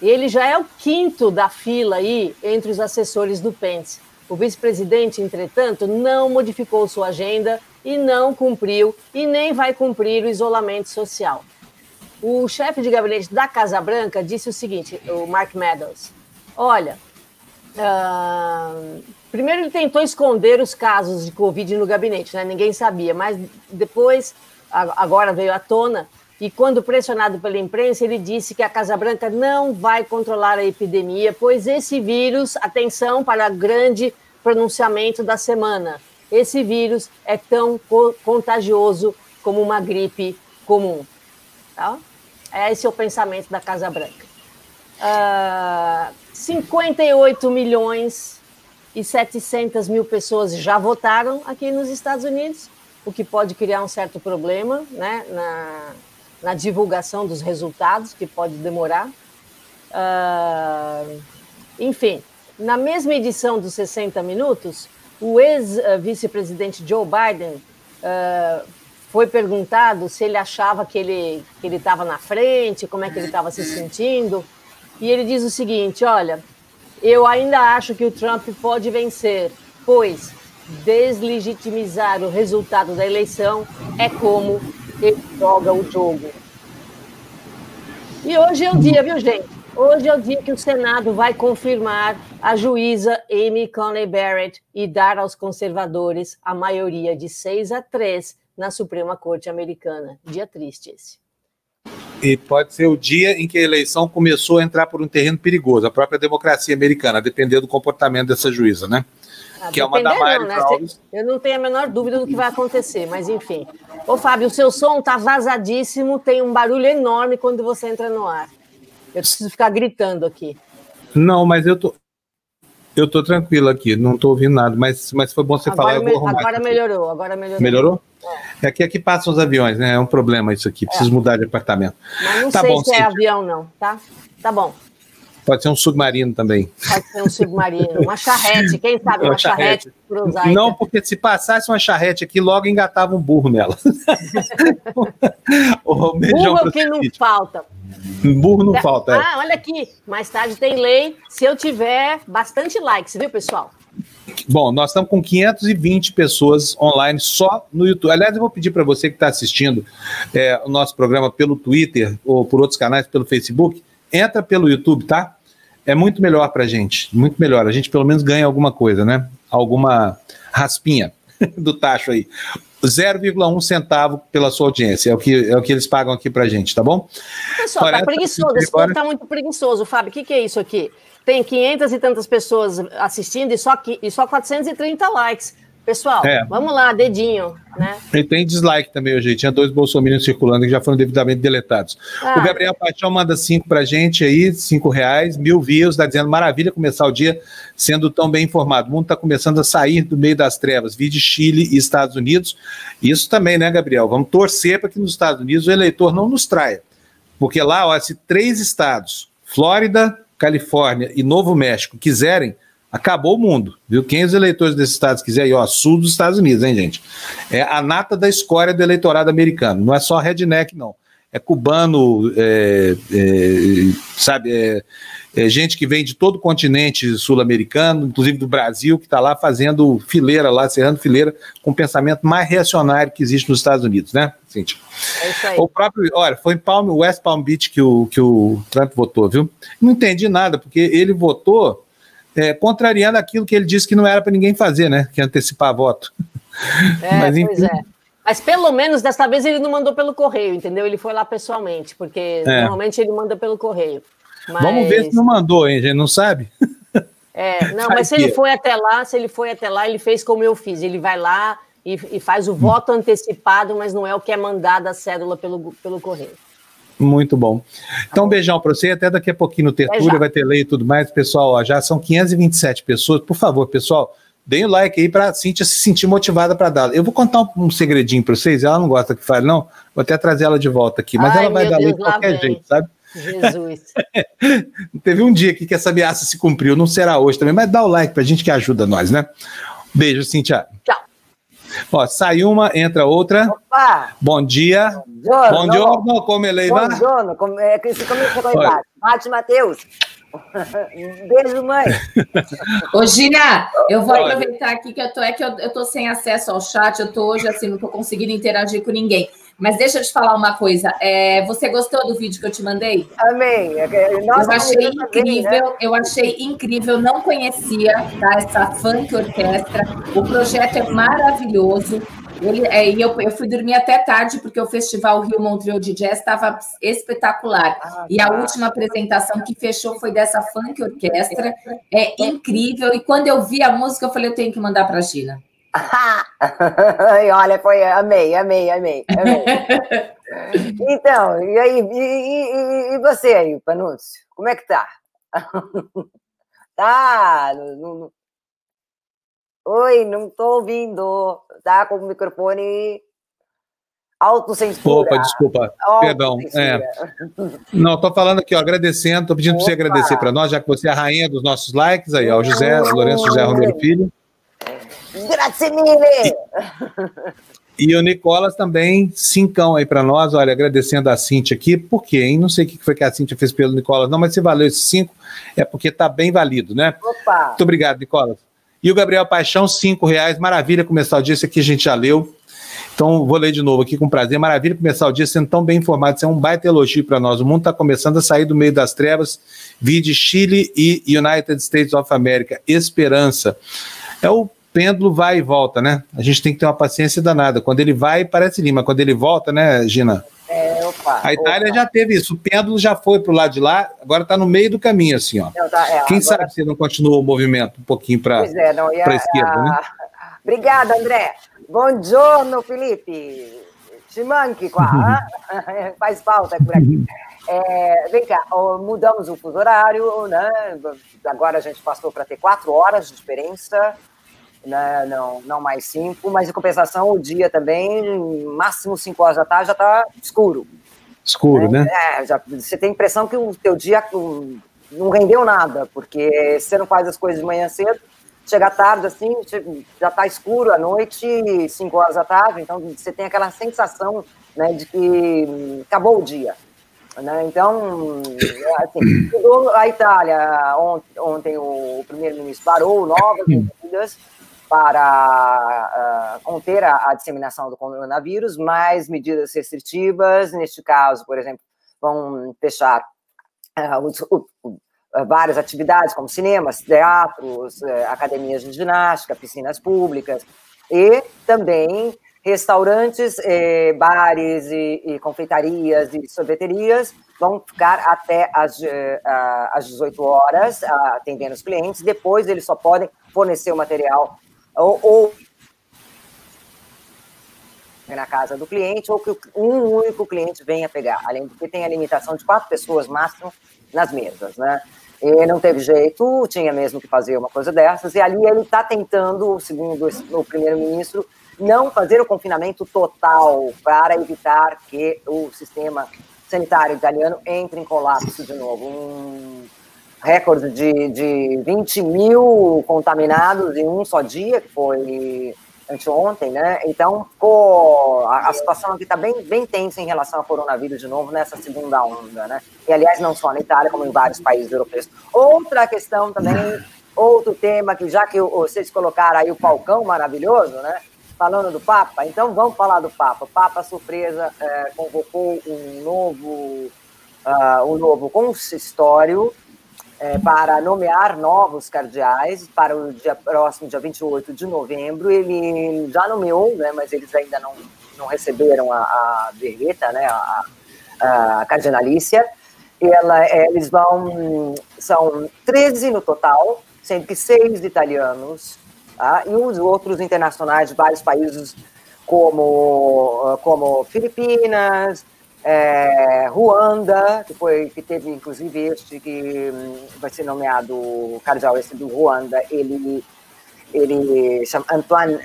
Ele já é o quinto da fila aí entre os assessores do Pence. O vice-presidente, entretanto, não modificou sua agenda e não cumpriu e nem vai cumprir o isolamento social. O chefe de gabinete da Casa Branca disse o seguinte, o Mark Meadows, olha, uh, primeiro ele tentou esconder os casos de Covid no gabinete, né? ninguém sabia, mas depois, agora veio à tona, e quando pressionado pela imprensa, ele disse que a Casa Branca não vai controlar a epidemia, pois esse vírus, atenção para o grande pronunciamento da semana, esse vírus é tão contagioso como uma gripe comum. Tá? Esse é o pensamento da Casa Branca. Uh, ah, 58 milhões e 700 mil pessoas já votaram aqui nos Estados Unidos, o que pode criar um certo problema né, na, na divulgação dos resultados, que pode demorar. Uh, enfim, na mesma edição dos 60 Minutos, o ex-vice-presidente Joe Biden uh, foi perguntado se ele achava que ele que ele estava na frente, como é que ele estava se sentindo, e ele diz o seguinte: olha, eu ainda acho que o Trump pode vencer, pois deslegitimizar o resultado da eleição é como ele joga o jogo. E hoje é o dia, viu, gente? Hoje é o dia que o Senado vai confirmar a juíza Amy Coney Barrett e dar aos conservadores a maioria de 6 a 3 na Suprema Corte Americana. Dia triste esse. E pode ser o dia em que a eleição começou a entrar por um terreno perigoso, a própria democracia americana, dependendo do comportamento dessa juíza, né? Ah, que é uma da não, né? Eu não tenho a menor dúvida do que vai acontecer, mas enfim. Ô, Fábio, o seu som tá vazadíssimo, tem um barulho enorme quando você entra no ar. Eu preciso ficar gritando aqui. Não, mas eu tô, eu tô tranquilo aqui, não tô ouvindo nada, mas, mas foi bom você agora falar. Me, agora melhorou, agora melhorou. Melhorou? É. é que aqui passam os aviões, né? É um problema isso aqui, preciso é. mudar de apartamento. Mas não tá sei bom, se é avião, não, tá? Tá bom. Pode ser um submarino também. Pode ser um submarino, uma charrete, quem sabe uma, uma charrete, charrete Não, porque se passasse uma charrete aqui, logo engatava um burro nela. burro é o que não falta. Burro não falta. É. Ah, olha aqui, mais tarde tem lei. Se eu tiver bastante likes, viu, pessoal? Bom, nós estamos com 520 pessoas online só no YouTube. Aliás, eu vou pedir para você que está assistindo é, o nosso programa pelo Twitter ou por outros canais, pelo Facebook, entra pelo YouTube, tá? É muito melhor para a gente, muito melhor. A gente pelo menos ganha alguma coisa, né? Alguma raspinha do tacho aí. 0,1 centavo pela sua audiência. É o que, é o que eles pagam aqui pra gente, tá bom? Pessoal, tá preguiçoso. Esse povo tá muito preguiçoso, Fábio. O que, que é isso aqui? Tem 500 e tantas pessoas assistindo e só, e só 430 likes. Pessoal, é. vamos lá, dedinho, né? E tem dislike também hoje. Tinha dois bolsominions circulando que já foram devidamente deletados. Ah. O Gabriel Paixão manda cinco pra gente aí, cinco reais, mil views, tá dizendo maravilha começar o dia sendo tão bem informado. O mundo está começando a sair do meio das trevas, de Chile e Estados Unidos. Isso também, né, Gabriel? Vamos torcer para que nos Estados Unidos o eleitor não nos traia. Porque lá, ó, se três estados, Flórida, Califórnia e Novo México, quiserem acabou o mundo, viu? Quem os eleitores desses estados quiserem, ó, sul dos Estados Unidos, hein, gente? É a nata da escória do eleitorado americano, não é só redneck, não. É cubano, é, é, sabe, é, é, gente que vem de todo o continente sul-americano, inclusive do Brasil, que está lá fazendo fileira, lá, serrando fileira, com o pensamento mais reacionário que existe nos Estados Unidos, né, Cíntia? É isso aí. O próprio, olha, foi em Palm, West Palm Beach que o, que o Trump votou, viu? Não entendi nada, porque ele votou é, contrariando aquilo que ele disse que não era para ninguém fazer, né? Que é antecipar voto. É, Mas, enfim, pois é. Mas pelo menos desta vez ele não mandou pelo correio, entendeu? Ele foi lá pessoalmente, porque é. normalmente ele manda pelo correio. Mas... Vamos ver se não mandou, hein? A gente não sabe. É, não, mas se ele foi até lá, se ele foi até lá, ele fez como eu fiz. Ele vai lá e, e faz o voto antecipado, mas não é o que é mandado a cédula pelo, pelo correio. Muito bom. Então, um beijão para você. Até daqui a pouquinho no Tertúlia vai ter lei e tudo mais. Pessoal, ó, já são 527 pessoas. Por favor, pessoal, deem o like aí para a Cíntia se sentir motivada para dar. Eu vou contar um, um segredinho para vocês. Ela não gosta que fale, não. Vou até trazer ela de volta aqui. Mas Ai, ela vai dar lei de qualquer jeito, sabe? Jesus. Teve um dia aqui que essa ameaça se cumpriu. Não será hoje também, mas dá o like para a gente que ajuda nós, né? Beijo, Cíntia. Tchau. Ó, sai uma, entra outra. Opa! Bom dia. Bom dia, como ele vai? Bom como, é, que começa com a Mate Matheus. Beijo, mãe. Ô, Gina, eu vou aproveitar aqui que eu tô, é que eu, eu tô sem acesso ao chat, eu tô hoje assim, não tô conseguindo interagir com ninguém. Mas deixa eu te falar uma coisa. É, você gostou do vídeo que eu te mandei? Amei. Nossa, eu achei incrível. Bem, né? Eu achei incrível. Não conhecia tá, essa funk orquestra. O projeto é maravilhoso. Ele, é, e eu, eu fui dormir até tarde, porque o Festival Rio Montreal de Jazz estava espetacular. Ah, e a tá. última apresentação que fechou foi dessa funk orquestra. É incrível. E quando eu vi a música, eu falei, eu tenho que mandar para a Gina. Olha, foi, amei, amei, amei, amei. então, e aí, e, e, e, você aí, Panúncio? Como é que tá? tá, não, não... Oi, não tô ouvindo, tá com o microfone autocensura. Opa, desculpa, perdão. É. Não, tô falando aqui, ó, agradecendo, tô pedindo para você agradecer para nós, já que você é a rainha dos nossos likes aí, ó, o José, o Lourenço José Romero Filho. Grazie mille! E o Nicolas também, cincão aí para nós, olha, agradecendo a Cintia aqui, por quê, hein? Não sei o que foi que a Cintia fez pelo Nicolas, não, mas se valeu esses cinco, é porque tá bem valido, né? Opa! Muito obrigado, Nicolas. E o Gabriel Paixão, cinco reais, maravilha começar o dia, esse aqui a gente já leu. Então, vou ler de novo aqui com prazer. Maravilha começar o dia sendo tão bem informado. Isso é um baita elogio para nós. O mundo está começando a sair do meio das trevas. Vide Chile e United States of America. Esperança. É o pêndulo vai e volta, né? A gente tem que ter uma paciência danada. Quando ele vai, parece Lima. Quando ele volta, né, Gina? É, opa, a Itália opa. já teve isso. O pêndulo já foi para o lado de lá, agora está no meio do caminho, assim, ó. Não, tá, é, Quem agora... sabe se não continua o movimento um pouquinho para é, a esquerda, né? Obrigada, André. Buongiorno, Felipe. Te manque qua, faz falta por aqui. É, vem cá, mudamos o fuso horário, né? Agora a gente passou para ter quatro horas de diferença né? não, não mais cinco, mas em compensação o dia também, máximo cinco horas da tarde já está escuro. Escuro, né? É, já, você tem a impressão que o teu dia não rendeu nada, porque você não faz as coisas de manhã cedo, chega tarde assim, já está escuro à noite, 5 horas da tarde, então você tem aquela sensação né, de que acabou o dia. Né? Então, assim, a Itália, ontem, ontem o primeiro-ministro parou novas medidas para uh, conter a, a, disseminação do coronavírus, mais medidas restritivas, neste caso, por exemplo, vão fechar uh, várias atividades, como cinemas, teatros, eh, academias de ginástica, piscinas públicas, e também restaurantes, eh, bares e, e, confeitarias e sorveterias vão ficar até as, eh, as 18 horas atendendo os clientes, depois eles só podem fornecer o material ou, ou na casa do cliente, ou que um único cliente venha pegar, além do que tem a limitação de quatro pessoas máximo nas mesas, né? E não teve jeito, tinha mesmo que fazer uma coisa dessas, e ali ele está tentando, segundo o primeiro-ministro, não fazer o confinamento total para evitar que o sistema sanitário italiano entre em colapso de novo. Um recorde de, de 20 mil contaminados em um só dia, que foi anteontem, né? Então, ficou, a, a situação aqui está bem, bem tensa em relação ao coronavírus de novo nessa segunda onda, né? E, aliás, não só na Itália, como em vários países europeus. Outra questão também, outro tema que já que vocês colocaram aí o Falcão maravilhoso, né? Falando do Papa, então vamos falar do Papa. O Papa, surpresa, é, convocou um novo, uh, um novo consistório é, para nomear novos cardeais para o dia próximo, dia 28 de novembro. Ele já nomeou, né, mas eles ainda não, não receberam a, a berreta, né, a, a cardinalícia. Ela, é, eles vão, são 13 no total, sendo que seis italianos, tá? e os outros internacionais de vários países, como, como Filipinas, é, Ruanda, que foi que teve inclusive este que hum, vai ser nomeado cardeal esse do Ruanda, ele ele chama Antoine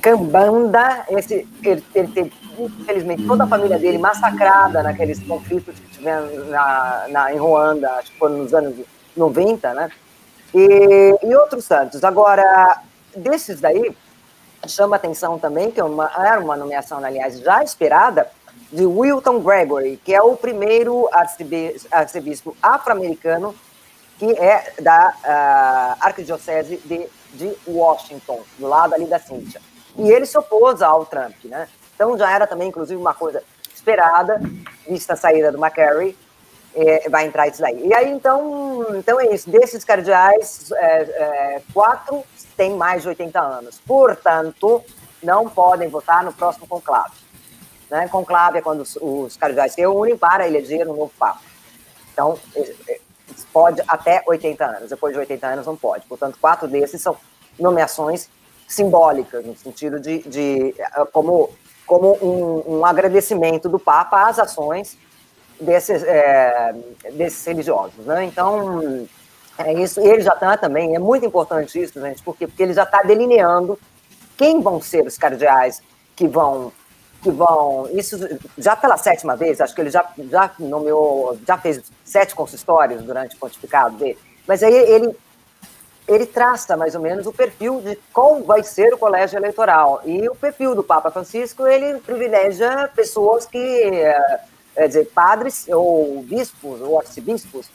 Cambanda, esse ele, ele teve infelizmente toda a família dele massacrada naqueles conflitos que tiveram na, na em Ruanda, acho que foi nos anos 90, né? E, e outros santos. Agora, desses daí, chama atenção também que é uma, era uma nomeação, aliás, já esperada, de Wilton Gregory, que é o primeiro arcebispo afro-americano que é da uh, Arquidiocese de, de Washington, do lado ali da Cíntia. E ele se opôs ao Trump, né? Então já era também, inclusive, uma coisa esperada, vista a saída do McCarry, é, vai entrar isso daí. E aí, então, então é isso. Desses cardeais, é, é, quatro têm mais de 80 anos. Portanto, não podem votar no próximo conclave. Né? Conclave é quando os, cardeais se reúnem para eleger um novo Papa. Então, é, é, pode até 80 anos. Depois de 80 anos, não pode. Portanto, quatro desses são nomeações simbólicas, no sentido de, de é, como, como um, um agradecimento do Papa às ações desses, é, desses religiosos. Né? Então, é isso. Ele já está também, é muito importante isso, gente, porque, porque ele já está delineando quem vão ser os cardeais que vão que vão. Isso já pela sétima vez, acho que ele já, já nomeou, já fez sete consistórios durante o pontificado dele. Mas aí ele, ele traça mais ou menos o perfil de qual vai ser o colégio eleitoral. E o perfil do Papa Francisco, ele privilegia pessoas que, é, quer dizer, padres ou bispos ou arcebispos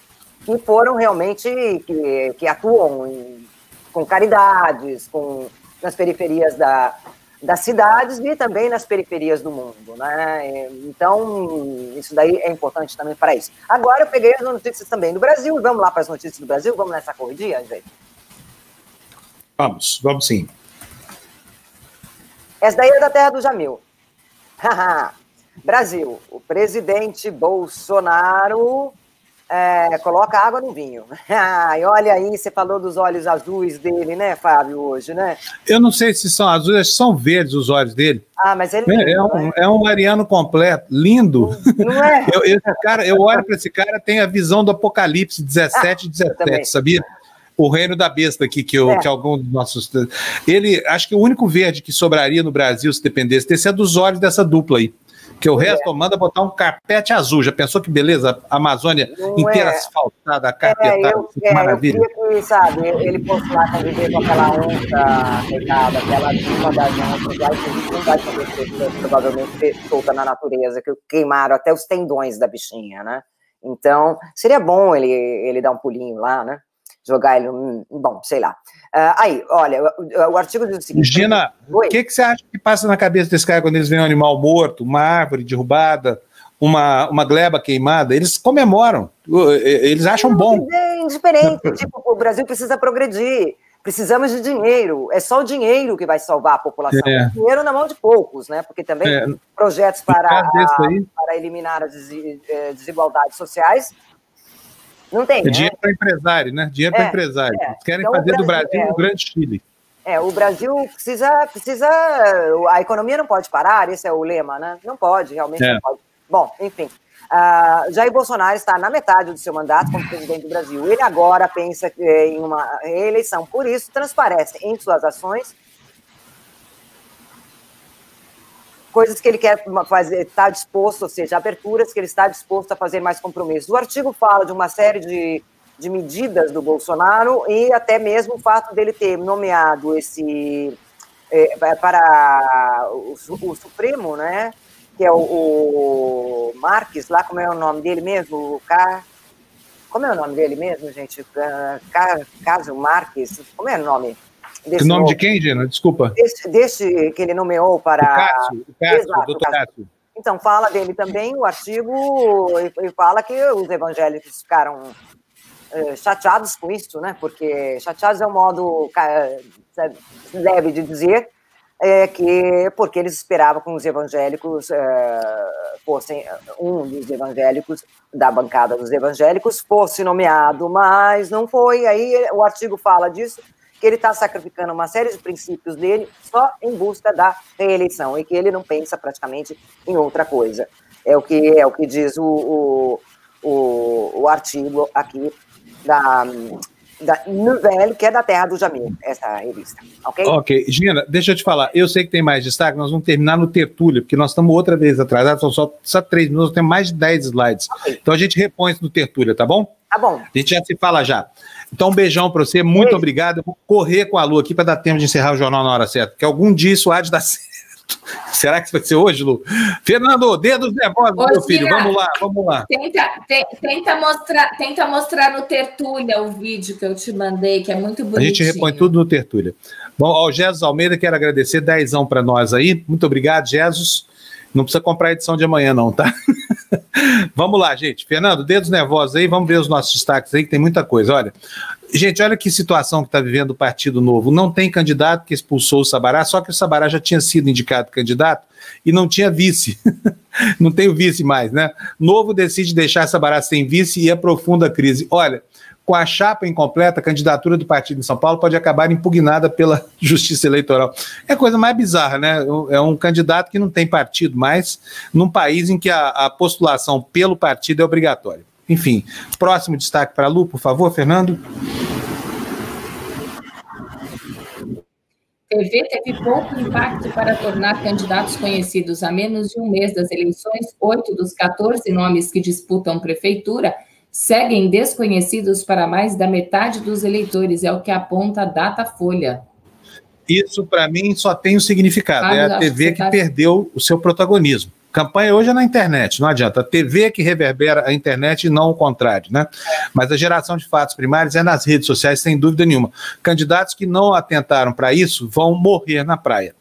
que foram realmente, que, que atuam em, com caridades, com, nas periferias da, das cidades e também nas periferias do mundo, né? Então, isso daí é importante também para isso. Agora eu peguei as notícias também do Brasil, vamos lá para as notícias do Brasil, vamos nessa corridinha, gente? Vamos, vamos sim. Essa daí é da terra do Jamil. Brasil, o presidente Bolsonaro é, coloca água no vinho. Ai, olha aí, você falou dos olhos azuis dele, né, Fábio, hoje, né? Eu não sei se são azuis, são verdes os olhos dele. Ah, mas ele. É, é, um, né? é um mariano completo, lindo. Não é? eu, eu, cara, eu olho para esse cara, tem a visão do Apocalipse 17 e ah, 17, sabia? O reino da besta aqui, que, eu, é. que alguns dos nossos. Ele, acho que o único verde que sobraria no Brasil, se dependesse desse, é dos olhos dessa dupla aí Que o resto manda botar um carpete azul. Já pensou que beleza? A Amazônia Não inteira é. asfaltada, É, carpetada, eu, que é, eu maravilha. queria que, sabe, ele fosse lá conviver com aquela onça, coitada, aquela uma das onças lá, que não vai poder ser provavelmente solta na natureza, que queimaram até os tendões da bichinha, né? Então, seria bom ele, ele dar um pulinho lá, né? Jogar ele, bom, sei lá. Ah, aí, olha, o, o artigo diz o seguinte... Gina, o que, que você acha que passa na cabeça desse cara quando eles veem um animal morto, uma árvore derrubada, uma, uma gleba queimada? Eles comemoram, eles acham bom. É indiferente. tipo, o Brasil precisa progredir. Precisamos de dinheiro. É só o dinheiro que vai salvar a população. É. Dinheiro na mão de poucos, né? Porque também É, projetos para, para eliminar as eh, desigualdades sociais não tem. É né? dinheiro para empresário, né? Dinheiro para É, empresário. é. Eles querem Então, fazer do Brasil- Brasil é, um grande Chile. É, o Brasil precisa, precisa. A economia não pode parar, esse é o lema, né? Não pode, realmente É. não pode. Bom, enfim. ah, Jair Bolsonaro está na metade do seu mandato como presidente do Brasil. Ele agora pensa eh, em uma reeleição, por isso transparece em suas ações coisas que ele quer fazer, está disposto, ou seja, aberturas que ele está disposto a fazer mais compromissos. O artigo fala de uma série de, de medidas do Bolsonaro e até mesmo o fato dele ter nomeado esse eh, para o, o Supremo, né? Que é o, o Marques, lá como é o nome dele mesmo, o Car... Como é o nome dele mesmo, gente? Caso Marques, como é o nome? O desse nome de quem, Gina? Desculpa. Desse, desse que ele nomeou O para. Cássio, o Cássio, Exato, o doutor Cássio. Cássio. Então, fala dele também o artigo e, e fala que os evangélicos ficaram eh, chateados com isso, né? Porque chateados é um modo sabe, leve de dizer é que porque eles esperavam que os evangélicos eh, fossem um dos evangélicos da bancada dos evangélicos fosse nomeado, mas não foi. Aí o artigo fala disso que ele está sacrificando uma série de princípios dele só em busca da reeleição e que ele não pensa praticamente em outra coisa. É o que é o que diz o, o, o, o artigo aqui da, da Nouvelle, que é da terra do Jamil, essa revista, ok? Ok, Gina, deixa eu te falar. Eu sei que tem mais destaque, nós vamos terminar no Tertúlia, porque nós estamos outra vez atrasados, são só, só três minutos, temos mais de dez slides. Ok. Então a gente repõe isso no Tertúlia, tá bom? Tá bom. A gente já se fala já. Então, um beijão para você, muito Beijo. obrigado. Eu vou correr com a Lu aqui para dar tempo de encerrar o jornal na hora certa, porque algum dia isso há de dar certo. Será que vai ser hoje, Lu? Fernando, dedos nervosos, Ô, meu filho. Vamos lá, vamos lá. Tenta, te- tenta, mostrar, tenta mostrar no Tertúlia o vídeo que eu te mandei, que é muito A bonitinho. gente repõe tudo no Tertúlia. Bom, ao Jesus Almeida, quero agradecer, dezão para nós aí. Muito obrigado, Jesus. Não precisa comprar a edição de amanhã, não, tá? vamos lá, gente. Fernando, dedos nervosos aí, vamos ver os nossos destaques aí, que tem muita coisa. Olha, gente, olha que situação que está vivendo o Partido Novo. Não tem candidato que expulsou o Sabará, só que o Sabará já tinha sido indicado candidato e não tinha vice. não tem o vice mais, né? Novo decide deixar Sabará sem vice e aprofunda a crise. Olha, com a chapa incompleta, a candidatura do partido em São Paulo pode acabar impugnada pela Justiça Eleitoral. É a coisa mais bizarra, né? É um candidato que não tem partido mais, num país em que a, a postulação pelo partido é obrigatória. Enfim, próximo destaque para a Lu, por favor, Fernando. TV teve pouco impacto para tornar candidatos conhecidos a menos de um mês das eleições. Oito dos 14 nomes que disputam prefeitura seguem desconhecidos para mais da metade dos eleitores, é o que aponta a Datafolha. Isso, para mim, só tem um significado. Fábio, é a que TV você que tá- perdeu o seu protagonismo. Campanha hoje é na internet, não adianta. A TV é que reverbera a internet e não o contrário, né? Mas a geração de fatos primários é nas redes sociais, sem dúvida nenhuma. Candidatos que não atentaram para isso vão morrer na praia.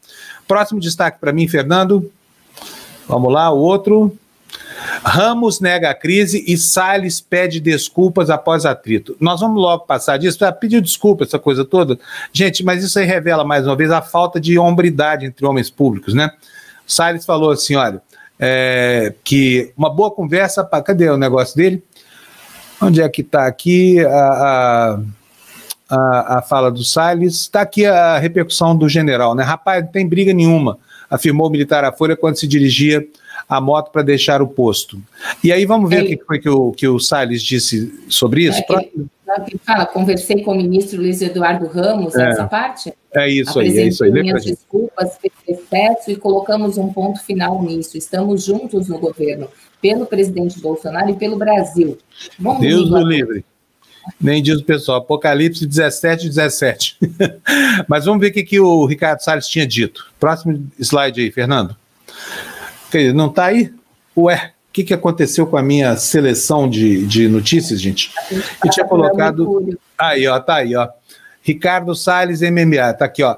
Próximo destaque para mim, Fernando. Vamos lá, o outro. Ramos nega a crise e Salles pede desculpas após atrito. Nós vamos logo passar disso, pedir desculpa, essa coisa toda. Gente, mas isso aí revela mais uma vez a falta de hombridade entre homens públicos, né? Salles falou assim: olha, é, que uma boa conversa. Pra, cadê o negócio dele? Onde é que está aqui a, a, a, a fala do Salles? Está aqui a repercussão do general, né? Rapaz, não tem briga nenhuma, afirmou o militar à Folha quando se dirigia a moto para deixar o posto. E aí vamos ver Ele- o que foi que o, que o Salles disse sobre isso. É que- Fala, conversei com o ministro Luiz Eduardo Ramos, É. essa parte? É isso aí, é isso aí. Pra minhas desculpas pelo excesso e colocamos um ponto final nisso. Estamos juntos no governo, pelo presidente Bolsonaro e pelo Brasil. Bom Deus domingo a o livre. Nem diz o pessoal. Apocalipse 17, 17. Mas vamos ver o que, que o Ricardo Salles tinha dito. Próximo slide aí, Fernando. Não está aí? Ué, o que, que aconteceu com a minha seleção de, de notícias, gente? Eu tinha colocado. Mercúrio. Aí, ó, tá aí, ó. Ricardo Salles, MMA, tá aqui, ó.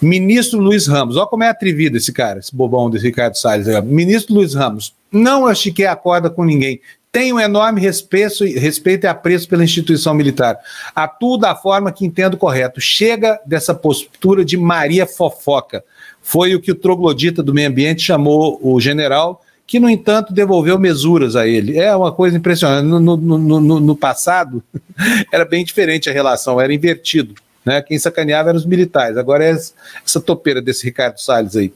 Ministro Luiz Ramos, olha como é atrevido esse cara, esse bobão desse Ricardo Salles. Ministro Luiz Ramos, não achiquei a corda com ninguém. Tenho um enorme respeito, respeito e apreço pela instituição militar. Atuo da forma que entendo correto. Chega dessa postura de Maria Fofoca. Foi o que o troglodita do meio ambiente chamou o general, que, no entanto, devolveu mesuras a ele. É uma coisa impressionante. No, no- no- no- passado, era bem diferente a relação, era invertido. Né? Quem sacaneava eram os militares. Agora é essa topeira desse Ricardo Salles aí.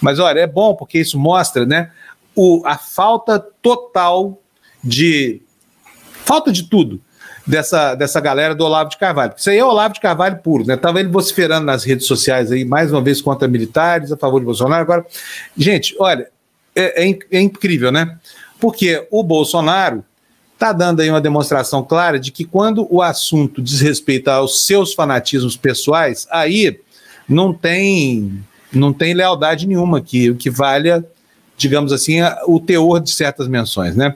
Mas olha, é bom porque isso mostra né, o, a falta total de. falta de tudo dessa, dessa galera do Olavo de Carvalho. Isso aí é Olavo de Carvalho puro, né? Tava ele vociferando nas redes sociais aí, mais uma vez contra militares, a favor de Bolsonaro. Agora, gente, olha, é, é é incrível, né? Porque o Bolsonaro está dando aí uma demonstração clara de que quando o assunto diz respeito aos seus fanatismos pessoais, aí não tem não tem lealdade nenhuma que o que valha, digamos assim, o teor de certas menções, né?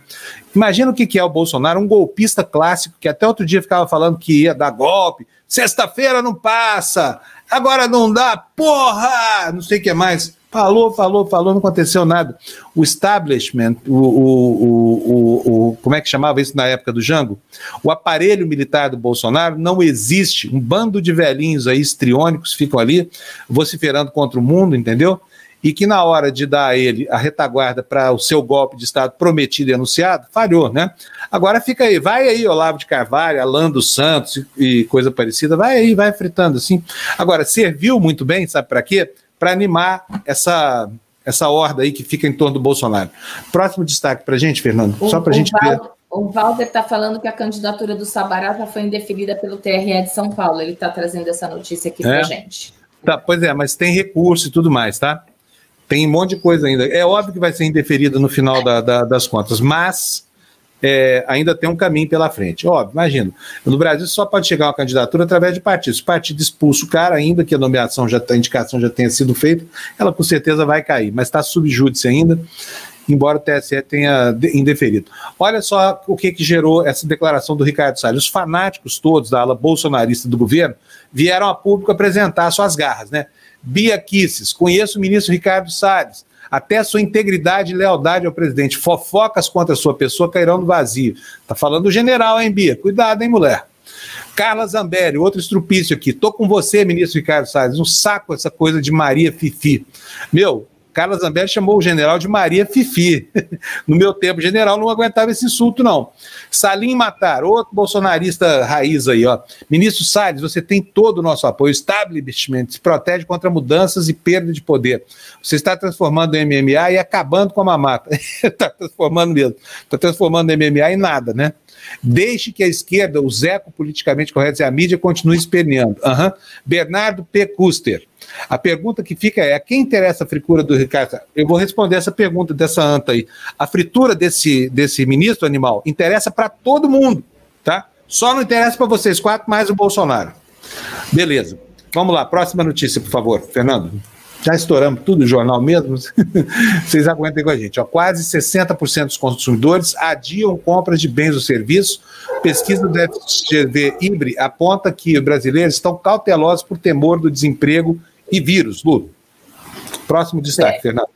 Imagina o que é o Bolsonaro, um golpista clássico que até outro dia ficava falando que ia dar golpe, sexta-feira não passa, agora não dá, porra, não sei o que mais. Falou, falou, falou, não aconteceu nada. O establishment, o, o, o- o- como é que chamava isso na época do Jango? O aparelho militar do Bolsonaro não existe. Um bando de velhinhos aí, estriônicos, ficam ali vociferando contra o mundo, entendeu? E que na hora de dar a ele a retaguarda para o seu golpe de Estado prometido e anunciado, falhou, né? Agora fica aí, vai aí, Olavo de Carvalho, Alan dos Santos e, coisa parecida, vai aí, vai fritando assim. Agora, serviu muito bem, sabe para quê? Para animar essa, essa horda aí que fica em torno do Bolsonaro. Próximo destaque para gente, Fernando, O- só para a gente ver. Val- O Walter está falando que a candidatura do Sabará já foi indeferida pelo TRE de São Paulo. Ele está trazendo essa notícia aqui É? para gente. Tá, pois é, mas tem recurso e tudo mais, tá? Tem um monte de coisa ainda. É óbvio que vai ser indeferida no final da- da- das contas, mas é, ainda tem um caminho pela frente. Óbvio, imagino. No Brasil só pode chegar uma candidatura através de partido. Se o partido expulsa o cara, ainda que a nomeação já a indicação já tenha sido feita, ela com certeza vai cair, mas está subjúdice ainda, embora o TSE tenha de- indeferido. Olha só o que, que gerou essa declaração do Ricardo Salles. Os fanáticos todos da ala bolsonarista do governo vieram a público apresentar suas garras, né? Bia Kisses, conheço o ministro Ricardo Salles. Até sua integridade e lealdade ao presidente. Fofocas contra sua pessoa cairão no vazio. Tá falando o general, hein, Bia? Cuidado, hein, mulher? Carla Zambelli, outro estrupício aqui. Tô com você, ministro Ricardo Salles. Um saco essa coisa de Maria Fifi. Meu, Carla Zambelli chamou o general de Maria Fifi. No meu tempo, general não aguentava esse insulto, não. Salim Matar, outro bolsonarista raiz aí, ó. Ministro Salles, você tem todo o nosso apoio. O establishment se protege contra mudanças e perda de poder. Você está transformando o MMA e acabando com a mamata. Está transformando mesmo. Está transformando o MMA em nada, né? Deixe que a esquerda, o Zeco politicamente correto e a mídia continue esperneando. Aham. Bernardo P. Custer. A pergunta que fica é: a quem interessa a fritura do Ricardo? Eu vou responder essa pergunta dessa anta aí. A fritura desse, desse ministro animal interessa para todo mundo, tá? Só não interessa para vocês quatro, mais o Bolsonaro. Beleza. Vamos lá, próxima notícia, por favor, Fernando. Já estouramos tudo o jornal mesmo. Vocês aguentem com a gente. Ó, quase 60% dos consumidores adiam compras de bens ou serviços. Pesquisa do FGV Ibre aponta que os brasileiros estão cautelosos por temor do desemprego e vírus. Lu. Próximo destaque, É. Fernando.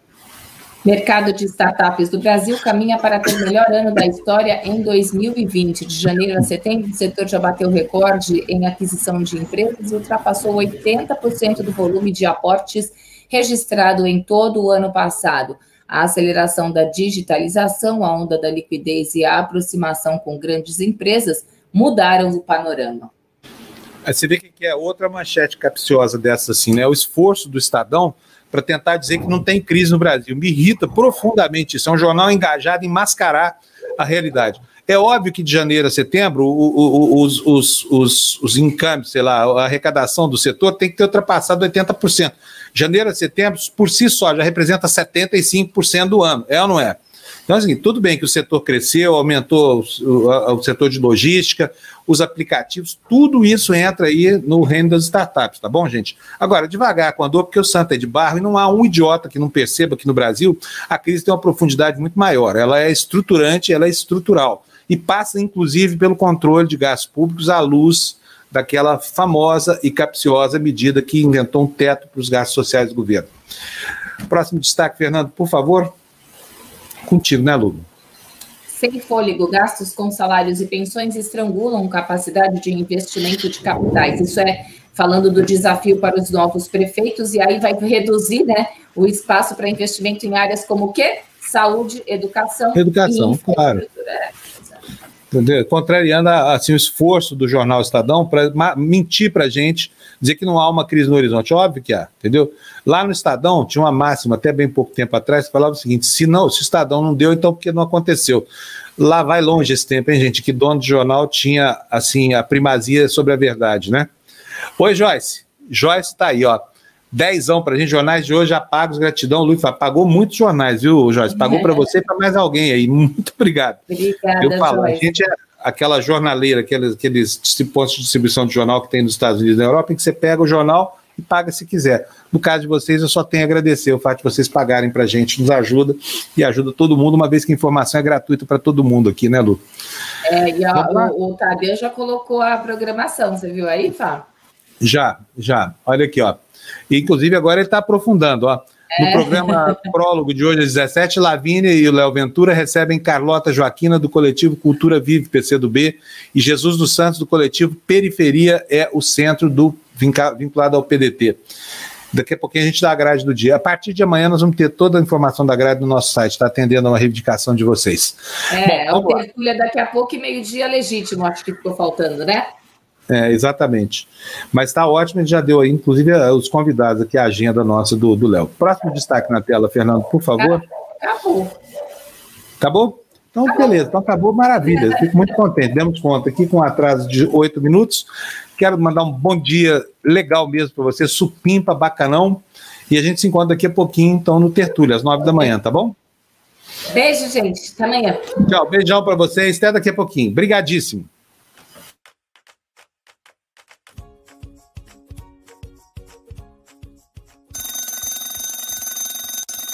Mercado de startups do Brasil caminha para ter o melhor ano da história em 2020. De janeiro a setembro, o setor já bateu recorde em aquisição de empresas e ultrapassou 80% do volume de aportes registrado em todo o ano passado. A aceleração da digitalização, a onda da liquidez e a aproximação com grandes empresas mudaram o panorama. Você vê que é outra manchete capciosa dessa, assim, né? O esforço do Estadão para tentar dizer que não tem crise no Brasil. Me irrita profundamente isso. É um jornal engajado em mascarar a realidade. É óbvio que de janeiro a setembro, o, o, os, os, os, os sei lá, a arrecadação do setor tem que ter ultrapassado 80%. Janeiro a setembro, por si só, já representa 75% do ano, é ou não é? Então, assim, tudo bem que o setor cresceu, aumentou o, o, setor de logística, os aplicativos, tudo isso entra aí no reino das startups, tá bom, gente? Agora, devagar com a dor, porque o santo é de barro e não há um idiota que não perceba que no Brasil a crise tem uma profundidade muito maior. Ela é estruturante, ela é estrutural. E passa, inclusive, pelo controle de gastos públicos à luz daquela famosa e capciosa medida que inventou um teto para os gastos sociais do governo. Próximo destaque, Fernando, por favor. Contigo, né, Lugo? Sem fôlego, gastos com salários e pensões estrangulam capacidade de investimento de capitais. Isso é falando do desafio para os novos prefeitos, e aí vai reduzir né, o espaço para investimento em áreas como o quê? Saúde, educação. Educação, claro. É entendeu? contrariando assim, o esforço do jornal Estadão para mentir para a gente, dizer que não há uma crise no horizonte. Óbvio que há, entendeu? Lá no Estadão tinha uma máxima, até bem pouco tempo atrás, que falava o seguinte: se não, se o Estadão não deu, então porque não aconteceu. Lá vai longe esse tempo, hein, gente? Que dono de jornal tinha assim a primazia sobre a verdade, né? Oi, Joyce. Joyce está aí, ó. Dezão para a gente, jornais de hoje apagos, gratidão. Luiz pagou muitos jornais, viu, Joyce? Pagou para você e para mais alguém aí. Muito obrigado. Obrigada, Eu falo, Joyce. a gente é aquela jornaleira, aqueles, aqueles pontos de distribuição de jornal que tem nos Estados Unidos e na Europa, em que você pega o jornal e paga se quiser. No caso de vocês, eu só tenho a agradecer o fato de vocês pagarem para a gente, nos ajuda e ajuda todo mundo, uma vez que a informação é gratuita para todo mundo aqui, né, Lu? É, e a, o, o Tadeu já colocou a programação, você viu aí, Fá? Já, já. Olha aqui, ó. E, inclusive, agora ele está aprofundando, ó. No É. programa prólogo de hoje, às 17, Lavínia e o Léo Ventura recebem Carlota Joaquina, do coletivo Cultura Vive, PCdoB, e Jesus dos Santos, do coletivo Periferia é o centro do vinculado ao PDT. Daqui a pouquinho a gente dá a grade do dia. A partir de amanhã nós vamos ter toda a informação da grade no nosso site, está atendendo a uma reivindicação de vocês. É, Bom. Tertúlia daqui a pouco e meio-dia legítimo, acho que ficou faltando, né? É, exatamente. Mas está ótimo, a gente já deu aí, inclusive, eh, os convidados aqui, a agenda nossa do Léo. Próximo destaque na tela, Fernando, por favor. Acabou. Acabou? Então, beleza, então acabou, maravilha. Fico muito contente. Demos conta aqui com um atraso de oito minutos. Quero mandar um bom dia legal mesmo para você, supimpa, bacanão. E a gente se encontra daqui a pouquinho, então, no Tertúlia, às nove da manhã, tá bom? Beijo, gente. Até amanhã. Tchau, beijão para vocês, até daqui a pouquinho. Brigadíssimo.